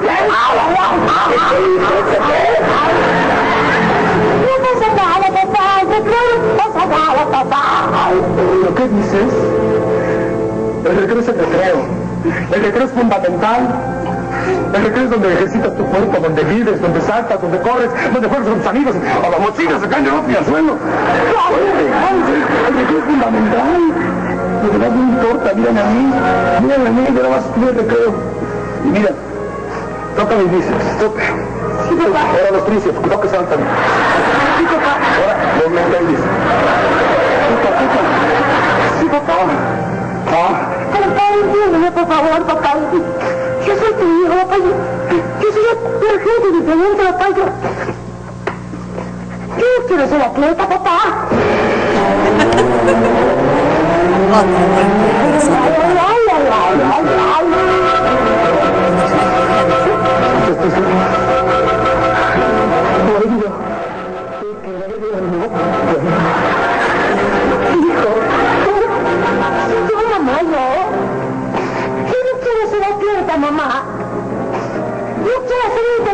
No pasa nada, papá. No pasa nada, papá.
¿Pero qué dices? El recreo es el recreo. El recreo es fundamental. El recreo es donde ejercitas tu cuerpo, donde vives, donde saltas, donde corres, donde juegas con tus amigos, a la mochila, de y al suelo. El recreo es fundamental. Lo demás no importa, mírame a mí, mírame a mí, yo nada más estuve el recreo. Y mira, toca mis bíceps, toca. Ahora los tríceps, cuidado que saltan. Sí, papá. Ahora los mentalles. Toca, toca. Sí, papá. Ah.
Papá, entiéndeme, por favor, papá. Yo soy tu hijo, papá. Yo, yo soy una gente diferente, papá. Yo, yo no quiero ser atleta, papá.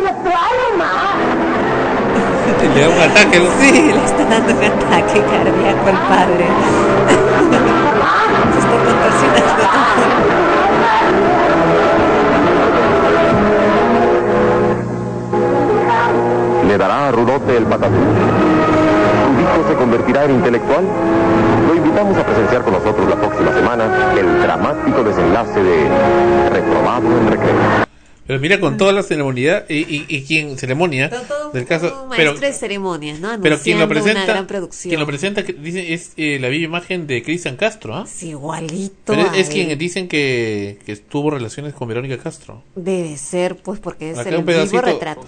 Mamá.
Le da un ataque. ¿no?
Sí, le está dando un ataque cardíaco al padre. Se está contorsionando.
¿Le dará a Rudote el patatús? ¿Su hijo se convertirá en intelectual? Lo invitamos a presenciar con nosotros la próxima semana el dramático desenlace de Reprobado en Recreo.
Pero mira con toda la ceremonia y, y, y quien ceremonia del caso,
Un
pero
de ceremonias, ¿no?
pero quien lo
Anunciando una
presenta,
gran producción.
quien lo presenta que dice es eh, la viva imagen de Cristian Castro, ¿ah?
Es igualito.
Pero es,
a
es
él.
quien dicen que, que tuvo relaciones con Verónica Castro.
Debe ser, pues, porque es
Acá
el
un
vivo
pedacito.
retrato.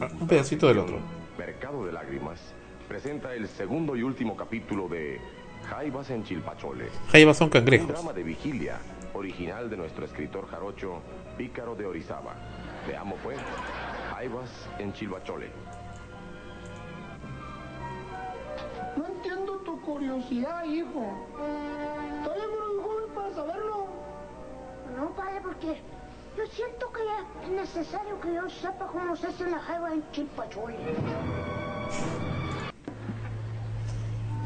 Ah, Un pedacito del otro.
Mercado de Lágrimas presenta el segundo y último capítulo de Jaivas en Chilpachole.
Jaivas son
Un
cangrejos.
drama de vigilia, original de nuestro escritor jarocho Pícaro de Orizaba. Veamos pues, Jaivas en Chilpachole.
No entiendo tu curiosidad, hijo. Todavía muy joven para saberlo.
No, padre, porque yo siento que es necesario que yo sepa cómo se hace la jaiba en Chilpachole.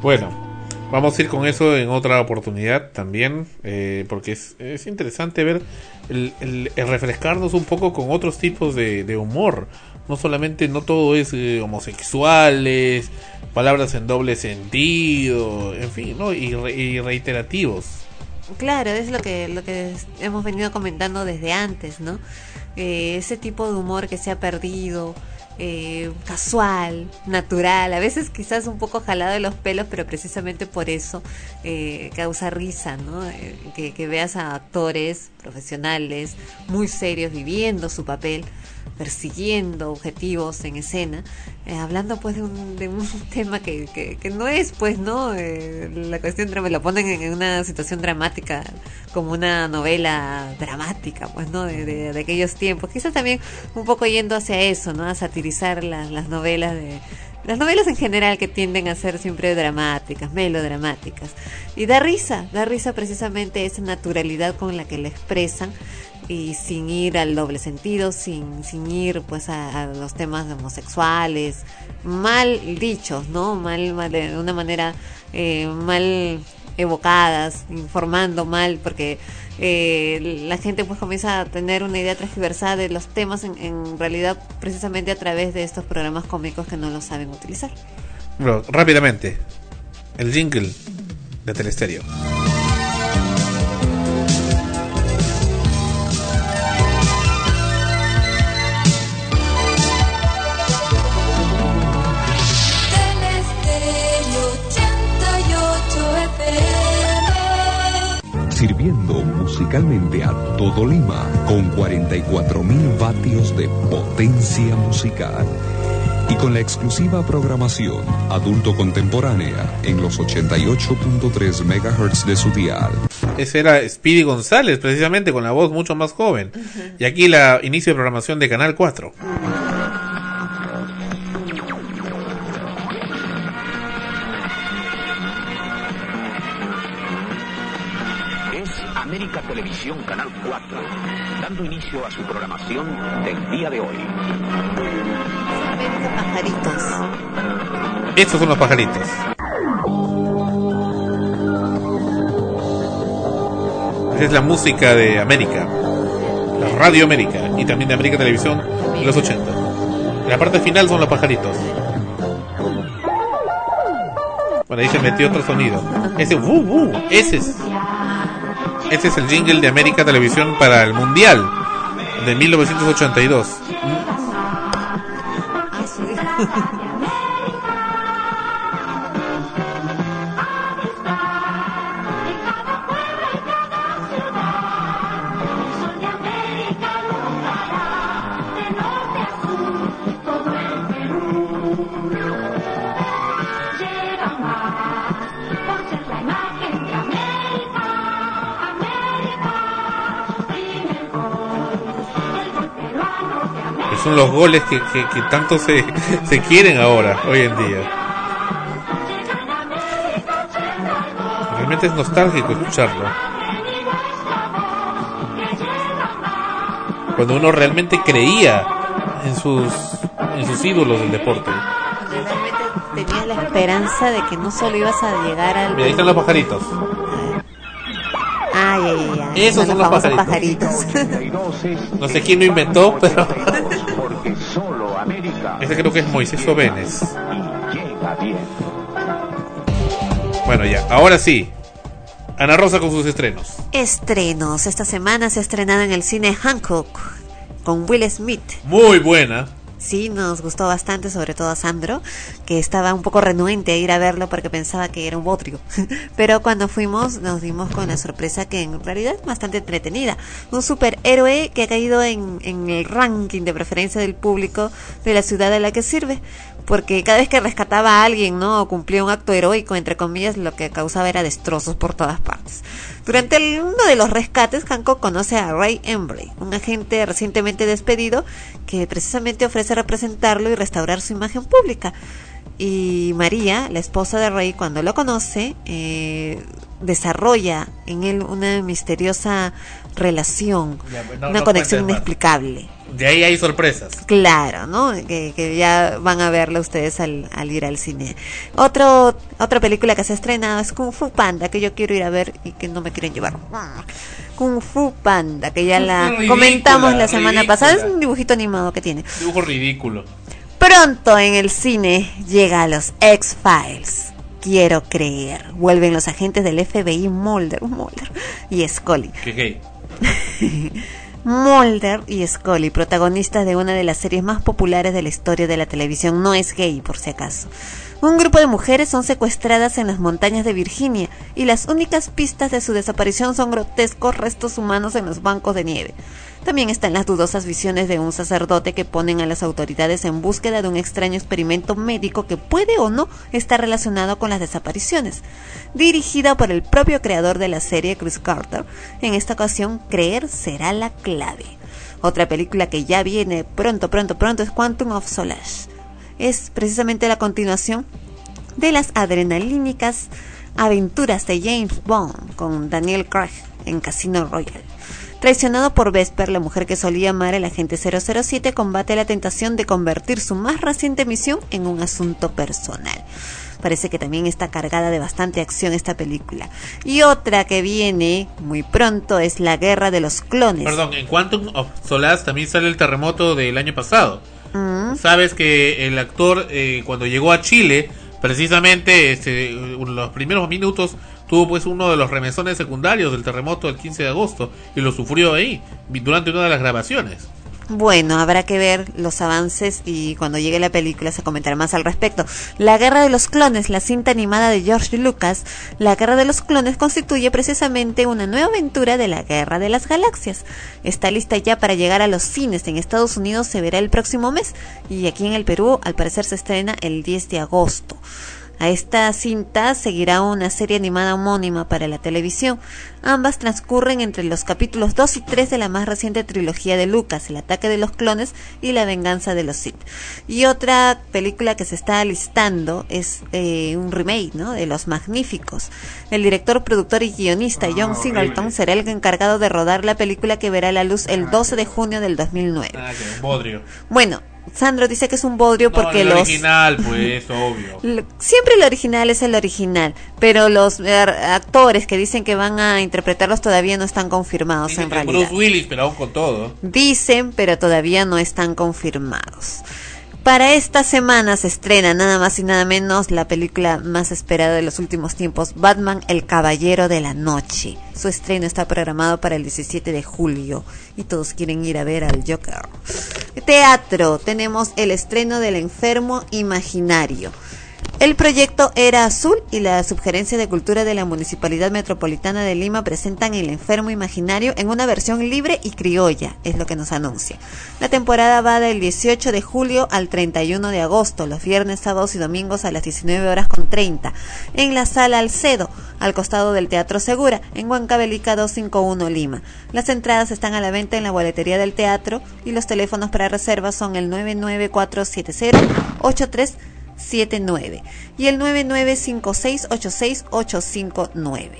Bueno, vamos a ir con eso en otra oportunidad también, eh, porque es, es interesante ver el, refrescarnos un poco con otros tipos de, humor. No solamente, no todo es eh, homosexuales, palabras en doble sentido, en fin, ¿no? Y, re- y reiterativos.
Claro, es lo que, lo que hemos venido comentando desde antes, ¿no? Eh, ese tipo de humor que se ha perdido, eh, casual, natural, a veces quizás un poco jalado de los pelos, pero precisamente por eso eh, causa risa, ¿no? Eh, que, que veas a actores profesionales, muy serios, viviendo su papel, persiguiendo objetivos en escena, eh, hablando pues de un, de un tema que, que, que no es pues, ¿no? Eh, la cuestión drama, lo ponen en, en una situación dramática, como una novela dramática, pues, ¿no? De, de, de aquellos tiempos. Quizás también un poco yendo hacia eso, ¿no? A satirizar las, las novelas de las novelas en general que tienden a ser siempre dramáticas, melodramáticas. Y da risa, da risa precisamente esa naturalidad con la que la expresan y sin ir al doble sentido, sin, sin ir pues a, los temas homosexuales, mal dichos, ¿no? Mal, mal de una manera eh, mal evocadas, informando mal, porque eh, la gente pues comienza a tener una idea transversal de los temas en, en realidad precisamente a través de estos programas cómicos que no lo saben utilizar.
Rápidamente, el jingle de Telestereo.
Musicalmente a todo Lima con 44.000 vatios de potencia musical y con la exclusiva programación adulto contemporánea en los 88.3 MHz de su dial.
Ese era Speedy González, precisamente, con la voz mucho más joven. Y aquí la inicio de programación de Canal 4.
Televisión Canal 4, dando inicio a su programación del día de hoy.
Pajaritos.
Estos son los pajaritos. Esa es la música de América. La Radio América. Y también de América Televisión de los 80. La parte final son los pajaritos. Bueno, ahí se metió otro sonido. Ese, uh, uh, ese es. Este es el jingle de América Televisión para el Mundial de 1982. Son los goles que, que, que tanto se, se quieren ahora, hoy en día. Realmente es nostálgico escucharlo. Cuando uno realmente creía en sus, en sus ídolos del deporte.
Tenías la esperanza de que no solo ibas a llegar al...
Mira, ahí están los pajaritos.
Ay, ay, ay. ay.
Esos son los
famosos
pajaritos. No sé quién lo inventó, pero... Ese creo que es Moisés
bien.
Bueno, ya, ahora sí. Ana Rosa con sus estrenos.
Estrenos. Esta semana se ha estrenado en el cine Hancock con Will Smith.
Muy buena.
Sí, nos gustó bastante, sobre todo a Sandro, que estaba un poco renuente a ir a verlo porque pensaba que era un bodrio. Pero cuando fuimos nos dimos con la sorpresa que en realidad es bastante entretenida. Un superhéroe que ha caído en, en el ranking de preferencia del público de la ciudad a la que sirve. Porque cada vez que rescataba a alguien, ¿no? O cumplía un acto heroico, entre comillas, lo que causaba era destrozos por todas partes. Durante uno de los rescates, Hancock conoce a Ray Embry, un agente recientemente despedido que precisamente ofrece representarlo y restaurar su imagen pública. Y María, la esposa de Ray, cuando lo conoce, eh, desarrolla en él una misteriosa relación,
Ya, pues, no-
una
no
conexión inexplicable.
De ahí hay sorpresas.
Claro, ¿no? Que, que ya van a verla ustedes al, al ir al cine. Otro, otra película que se ha estrenado es Kung Fu Panda, que yo quiero ir a ver y que no me quieren llevar. Kung Fu Panda, que ya la
Ridícula,
comentamos la semana
ridícula.
pasada. Es un dibujito animado que tiene.
Dibujo ridículo.
Pronto en el cine llega a los X-Files. Quiero creer. Vuelven los agentes del FBI Mulder, Mulder y Scully.
Gay.
Mulder y Scully, protagonistas de una de las series más populares de la historia de la televisión, no es gay por si acaso. Un grupo de mujeres son secuestradas en las montañas de Virginia y las únicas pistas de su desaparición son grotescos restos humanos en los bancos de nieve. También están las dudosas visiones de un sacerdote que ponen a las autoridades en búsqueda de un extraño experimento médico que puede o no estar relacionado con las desapariciones. Dirigida por el propio creador de la serie, Chris Carter, en esta ocasión creer será la clave. Otra película que ya viene pronto, pronto, pronto es Quantum of Solace. Es precisamente la continuación de las adrenalínicas aventuras de James Bond con Daniel Craig en Casino Royale. Traicionado por Vesper, la mujer que solía amar el agente 007 combate la tentación de convertir su más reciente misión en un asunto personal. Parece que también está cargada de bastante acción esta película. Y otra que viene muy pronto es La Guerra de los Clones.
Perdón, en Quantum of Solace también sale el terremoto del año pasado.
Mm.
Sabes que el actor eh, cuando llegó a Chile, precisamente este, los primeros minutos tuvo pues uno de los remesones secundarios del terremoto del 15 de agosto y lo sufrió ahí durante una de las grabaciones.
Bueno, habrá que ver los avances y cuando llegue la película se comentará más al respecto. La Guerra de los Clones, la cinta animada de George Lucas, La Guerra de los Clones constituye precisamente una nueva aventura de la Guerra de las Galaxias. Está lista ya para llegar a los cines. En Estados Unidos se verá el próximo mes y aquí en el Perú al parecer se estrena el 10 de agosto. A esta cinta seguirá una serie animada homónima para la televisión. Ambas transcurren entre los capítulos 2 y 3 de la más reciente trilogía de Lucas, El ataque de los clones y La venganza de los Sith. Y otra película que se está alistando es eh, un remake ¿no? de Los Magníficos. El director, productor y guionista John Singleton será el encargado de rodar la película que verá la luz el 12 de junio del 2009.
Ah, un bodrio.
Bueno, Sandro dice que es un bodrio porque
el
los...
original, pues, obvio.
Siempre el original es el original, pero los eh, actores que dicen que van a interpretarlos todavía no están confirmados
Dicen
en realidad.
Bruce Willis, pero aún con todo.
Dicen, pero todavía no están confirmados. Para esta semana se estrena nada más y nada menos la película más esperada de los últimos tiempos, Batman El Caballero de la Noche. Su estreno está programado para el 17 de julio y todos quieren ir a ver al Joker. Teatro, tenemos el estreno del Enfermo Imaginario. El proyecto Era Azul y la Subgerencia de Cultura de la Municipalidad Metropolitana de Lima presentan El Enfermo Imaginario en una versión libre y criolla, es lo que nos anuncia. La temporada va del 18 de julio al 31 de agosto, los viernes, sábados y domingos a las 19 horas con 30, en la sala Alcedo, al costado del Teatro Segura, en Huancavelica 251 Lima. Las entradas están a la venta en la boletería del teatro y los teléfonos para reservas son el 99470 79 y el 9956865859.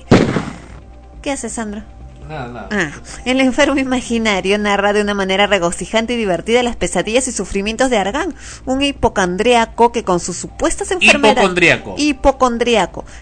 ¿Qué hace Sandra?
Nada, nada.
Ah, el enfermo imaginario narra de una manera regocijante y divertida las pesadillas y sufrimientos de Argan, un hipocondríaco que con sus supuestas enfermedades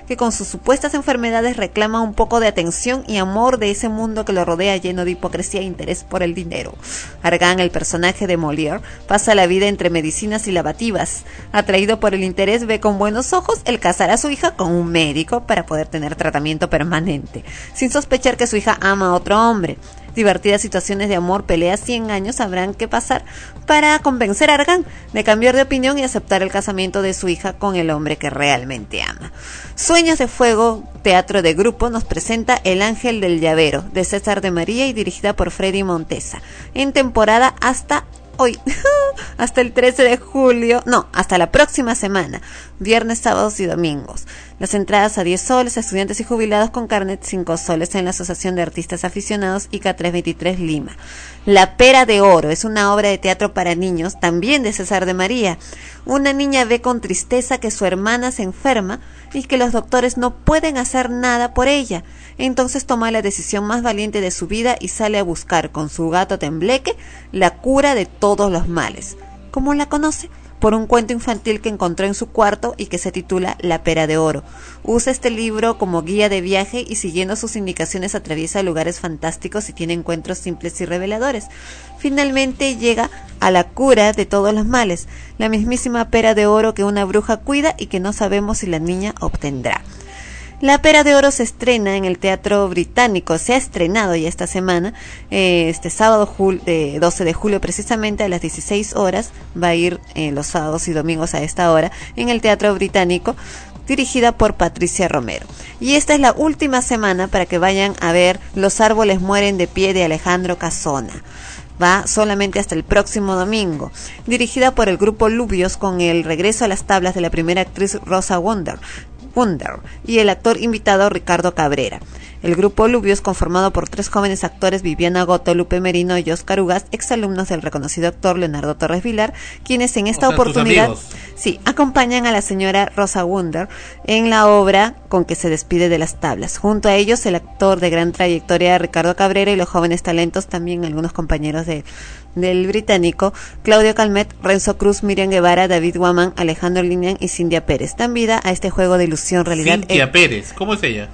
que con sus supuestas enfermedades reclama un poco de atención y amor de ese mundo que lo rodea lleno de hipocresía e interés por el dinero. Argan, el personaje de Molière, pasa la vida entre medicinas y lavativas. Atraído por el interés, ve con buenos ojos el casar a su hija con un médico para poder tener tratamiento permanente, sin sospechar que su hija ama a otro hombre. Divertidas situaciones de amor, peleas y engaños habrán que pasar para convencer a Argan de cambiar de opinión y aceptar el casamiento de su hija con el hombre que realmente ama. Sueños de Fuego, teatro de grupo, nos presenta El Ángel del Llavero, de César de María y dirigida por Freddy Montesa, en temporada hasta hoy, hasta el 13 de julio, no, hasta la próxima semana, viernes, sábados y domingos. Las entradas a 10 soles, estudiantes y jubilados con carnet 5 soles en la Asociación de Artistas Aficionados ICA 323 Lima. La Pera de Oro es una obra de teatro para niños, también de César de María. Una niña ve con tristeza que su hermana se enferma y que los doctores no pueden hacer nada por ella. Entonces toma la decisión más valiente de su vida y sale a buscar con su gato tembleque la cura de todos los males. ¿Cómo la conoce? Por un cuento infantil que encontró en su cuarto y que se titula La Pera de Oro. Usa este libro como guía de viaje y siguiendo sus indicaciones atraviesa lugares fantásticos y tiene encuentros simples y reveladores. Finalmente llega a la cura de todos los males, la mismísima pera de oro que una bruja cuida y que no sabemos si la niña obtendrá. La Pera de Oro se estrena en el Teatro Británico, se ha estrenado ya esta semana, eh, este sábado jul- eh, 12 de julio precisamente a las 16 horas, va a ir eh, los sábados y domingos a esta hora en el Teatro Británico, dirigida por Patricia Romero. Y esta es la última semana para que vayan a ver Los árboles mueren de pie de Alejandro Casona. Va solamente hasta el próximo domingo, dirigida por el grupo Lubios con el regreso a las tablas de la primera actriz Rosa Wonder, Wonder y el actor invitado Ricardo Cabrera. El grupo Lubios, conformado por tres jóvenes actores, Viviana Goto, Lupe Merino y Oscar Ugas, exalumnos del reconocido actor Leonardo Torres Vilar, quienes en esta
O sea, tus
oportunidad sí, acompañan a la señora Rosa Wunder en la obra con que se despide de las tablas. Junto a ellos, el actor de gran trayectoria Ricardo Cabrera y los jóvenes talentos, también algunos compañeros de, del británico, Claudio Calmet, Renzo Cruz, Miriam Guevara, David Guaman, Alejandro Linian y Cindia Pérez. Dan vida a este juego de ilusión, realidad,
Cintia
e-
Pérez, ¿cómo es ella?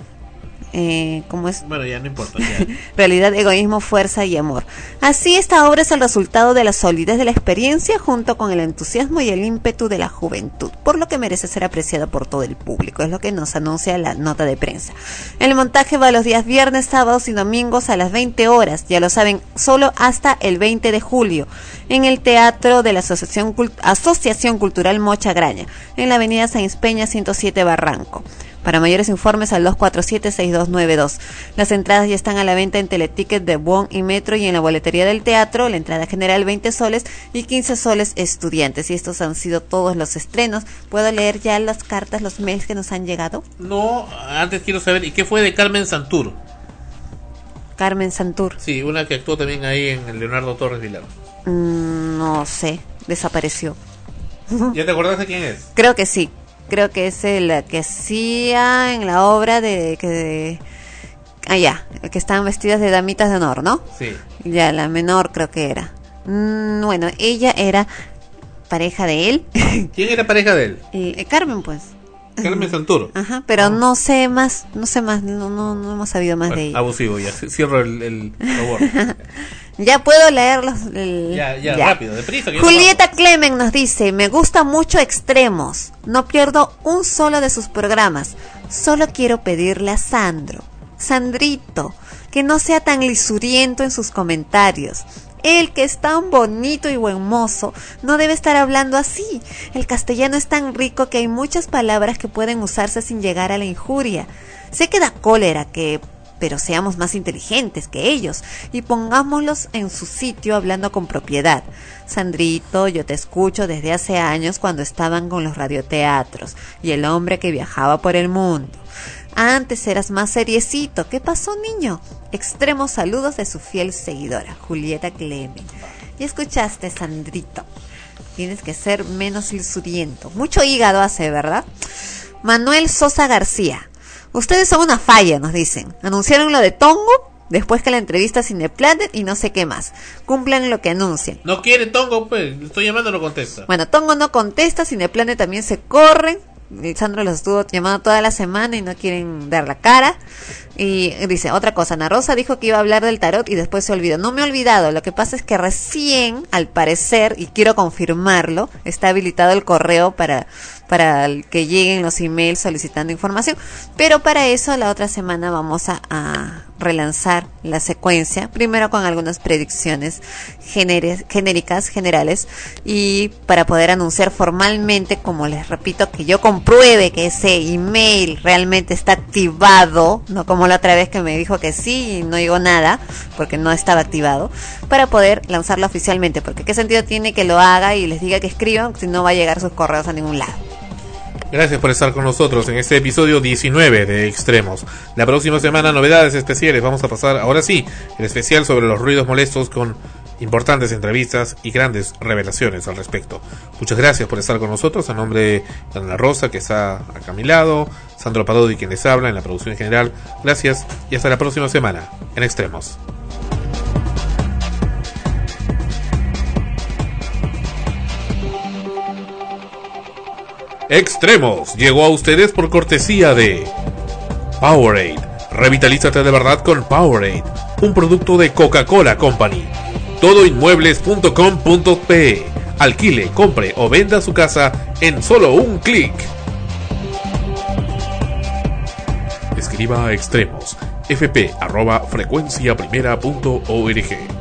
Eh, ¿cómo es?
Bueno, ya no importa. ya.
realidad, egoísmo, fuerza y amor. Así esta obra es el resultado de la solidez de la experiencia junto con el entusiasmo y el ímpetu de la juventud, por lo que merece ser apreciada por todo el público, es lo que nos anuncia la nota de prensa. El montaje va los días viernes, sábados y domingos a las 20 horas, ya lo saben, solo hasta el 20 de julio, en el Teatro de la Asociación, Asociación Cultural Mocha Graña, en la avenida Sáenz Peña 107 Barranco. Para mayores informes al 247-6292. Las entradas ya están a la venta en Teleticket de Bon y Metro y en la boletería del teatro. La entrada general 20 soles y 15 soles estudiantes. Y estos han sido todos los estrenos. ¿Puedo leer ya las cartas, los mails que nos han llegado?
No, antes quiero saber, ¿y qué fue de Carmen Santur?
Carmen Santur.
Sí, una que actuó también ahí en Leonardo Torres Vilar.
Mm, no sé, desapareció.
¿Ya te acordás de quién es?
Creo que sí. Creo que es el que hacía en la obra de que de, ah ya, que estaban vestidas de damitas de honor, ¿no?
Sí.
Ya la menor creo que era. Mm, bueno, ella era pareja de él.
¿Quién era pareja de él?
Y, eh, Carmen pues.
Carmen Santur.
Ajá, pero no sé más, no sé más, no, no, no hemos sabido más de ella.
Abusivo, ya. Cierro el, el favor.
Ya puedo leerlos. el-
ya, ya, rápido, deprisa.
Julieta Clemen nos dice, me gusta mucho Extremos, no pierdo un solo de sus programas, solo quiero pedirle a Sandro, Sandrito, que no sea tan lisuriento en sus comentarios. Él que es tan bonito y buen mozo, no debe estar hablando así. El castellano es tan rico que hay muchas palabras que pueden usarse sin llegar a la injuria. Sé que da cólera que pero seamos más inteligentes que ellos y pongámoslos en su sitio hablando con propiedad. Sandrito, yo te escucho desde hace años cuando estaban con los radioteatros y el hombre que viajaba por el mundo. Antes eras más seriecito. ¿Qué pasó, niño? Extremos saludos de su fiel seguidora, Julieta Clemen. Y escuchaste, Sandrito. Tienes que ser menos lisuriento. Mucho hígado hace, ¿verdad? Manuel Sosa García. Ustedes son una falla, nos dicen. Anunciaron lo de Tongo, después que la entrevista Cineplanet y no sé qué más. Cumplan lo que anuncian.
No quiere Tongo, pues. Le estoy llamando, no contesta.
Bueno, Tongo no contesta, Cineplanet también se corren. Y Sandro los estuvo llamando toda la semana y no quieren dar la cara. Y dice, otra cosa, Ana Rosa dijo que iba a hablar del tarot y después se olvidó. No me he olvidado, lo que pasa es que recién, al parecer, y quiero confirmarlo, está habilitado el correo para, para que lleguen los emails solicitando información. Pero para eso la otra semana vamos a, a relanzar la secuencia, primero con algunas predicciones genere- genéricas, generales, y para poder anunciar formalmente, como les repito, que yo compruebe que ese email realmente está activado, no como la otra vez que me dijo que sí y no llegó nada, porque no estaba activado, para poder lanzarlo oficialmente, porque qué sentido tiene que lo haga y les diga que escriban si no va a llegar sus correos a ningún lado.
Gracias por estar con nosotros en este episodio 19 de Extremos. La próxima semana novedades especiales. Vamos a pasar ahora sí el especial sobre los ruidos molestos con importantes entrevistas y grandes revelaciones al respecto. Muchas gracias por estar con nosotros. A nombre de Ana Rosa que está acá a mi lado, Sandro Padodi quien les habla en la producción en general. Gracias y hasta la próxima semana en Extremos. Extremos llegó a ustedes por cortesía de Powerade. Revitalízate de verdad con Powerade, un producto de Coca-Cola Company. Todoinmuebles.com.pe. Alquile, compre o venda su casa en solo un clic. Escriba a extremos fp arroba frecuenciaprimera.org.